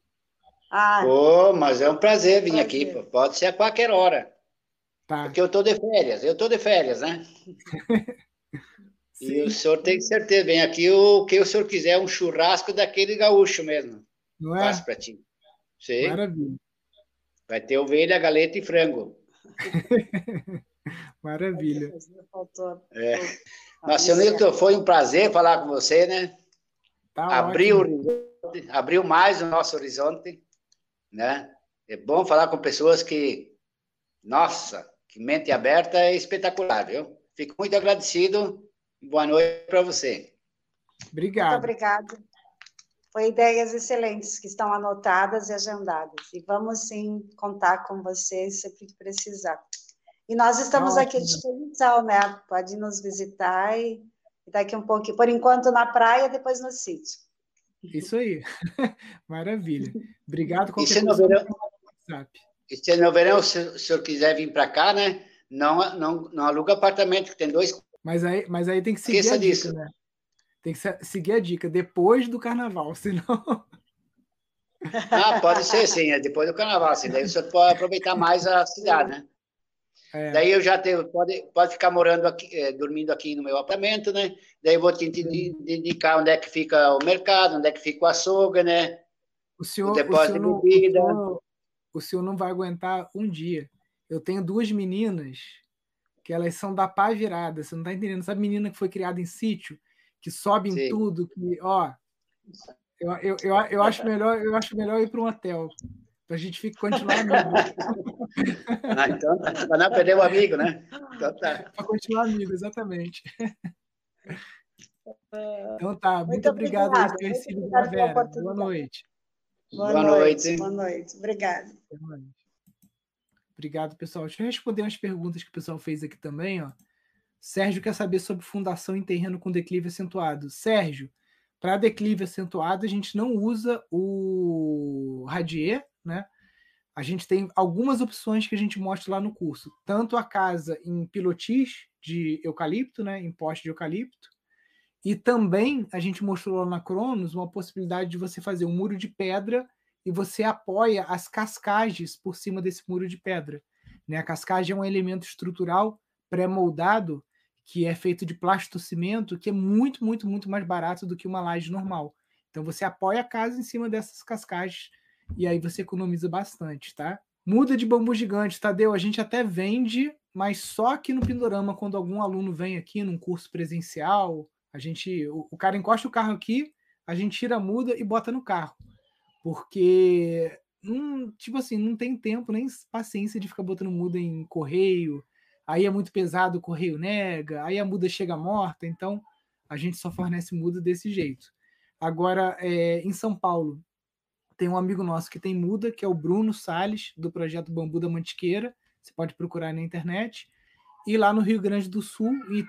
Ah, oh, mas é um prazer vir prazer. aqui, pode ser a qualquer hora. Tá. Porque eu estou de férias, eu estou de férias, né? [LAUGHS] e o senhor tem certeza, vem aqui o que o senhor quiser, um churrasco daquele gaúcho mesmo. Não é? Faço para ti. Sim. Maravilha. Vai ter ovelha, galeta e frango. [LAUGHS] Maravilha. É. Marcelo Nilton, foi um prazer falar com você, né? Tá abriu, abriu mais o nosso horizonte, né? É bom falar com pessoas que, nossa, que mente aberta é espetacular, viu? Fico muito agradecido. Boa noite para você. Obrigado. Muito obrigado. Foi ideias excelentes que estão anotadas e agendadas. E vamos sim contar com vocês sempre que precisar. E nós estamos Ótimo. aqui à disposição, né? Pode nos visitar e daqui um pouquinho, por enquanto na praia, depois no sítio. Isso aí. [LAUGHS] Maravilha. Obrigado. E se no verão, e se no verão, se o senhor quiser vir para cá, né? Não, não, não aluga apartamento, que tem dois. Mas aí, mas aí tem que seguir Esqueça a dica, disso. né? Tem que seguir a dica depois do carnaval, [LAUGHS] senão. Ah, pode ser sim, é depois do carnaval, assim, daí você pode aproveitar mais a cidade, né? É. Daí eu já tenho, pode, pode ficar morando aqui, é, dormindo aqui no meu apartamento, né? Daí eu vou te indicar onde é que fica o mercado, onde é que fica o açougue, né? O senhor, o depósito o senhor de bebida. Não, o, senhor, o senhor não vai aguentar um dia. Eu tenho duas meninas que elas são da pá virada, você não tá entendendo? Sabe menina que foi criada em sítio, que sobe em Sim. tudo, que, ó, eu, eu, eu, eu, acho melhor, eu acho melhor ir para um hotel. Para a gente ficar, continuar amigo. [LAUGHS] Ah, então, tá. para não perder o amigo, né? Então tá. Para continuar amigo, exatamente. Então tá, muito, muito obrigado por ter sido Vera. Boa noite. Boa, Boa noite. noite. Boa noite. Obrigado. Obrigado, pessoal. Deixa eu responder umas perguntas que o pessoal fez aqui também, ó. Sérgio quer saber sobre fundação em terreno com declive acentuado. Sérgio, para declive acentuado, a gente não usa o radier, né? A gente tem algumas opções que a gente mostra lá no curso. Tanto a casa em pilotis de eucalipto, né? Em poste de eucalipto. E também a gente mostrou lá na Cronos uma possibilidade de você fazer um muro de pedra e você apoia as cascagens por cima desse muro de pedra. Né? A cascagem é um elemento estrutural pré-moldado que é feito de plástico-cimento, que é muito, muito, muito mais barato do que uma laje normal. Então você apoia a casa em cima dessas cascagens e aí você economiza bastante, tá? Muda de bambu gigante, Tadeu, a gente até vende, mas só aqui no Pindorama, quando algum aluno vem aqui num curso presencial, a gente, o, o cara encosta o carro aqui, a gente tira a muda e bota no carro. Porque tipo assim, não tem tempo nem paciência de ficar botando muda em correio, aí é muito pesado, o correio nega, aí a muda chega morta, então a gente só fornece muda desse jeito. Agora, é, em São Paulo, tem um amigo nosso que tem muda, que é o Bruno Sales, do projeto Bambu da Mantiqueira, você pode procurar na internet. E lá no Rio Grande do Sul, em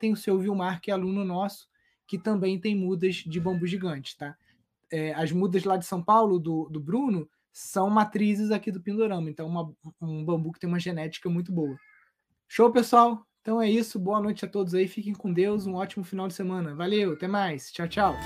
tem o seu Vilmar, que é aluno nosso, que também tem mudas de bambu gigante, tá? É, as mudas lá de São Paulo, do, do Bruno, são matrizes aqui do Pindorama, então uma, um bambu que tem uma genética muito boa. Show, pessoal? Então é isso. Boa noite a todos aí. Fiquem com Deus. Um ótimo final de semana. Valeu, até mais. Tchau, tchau.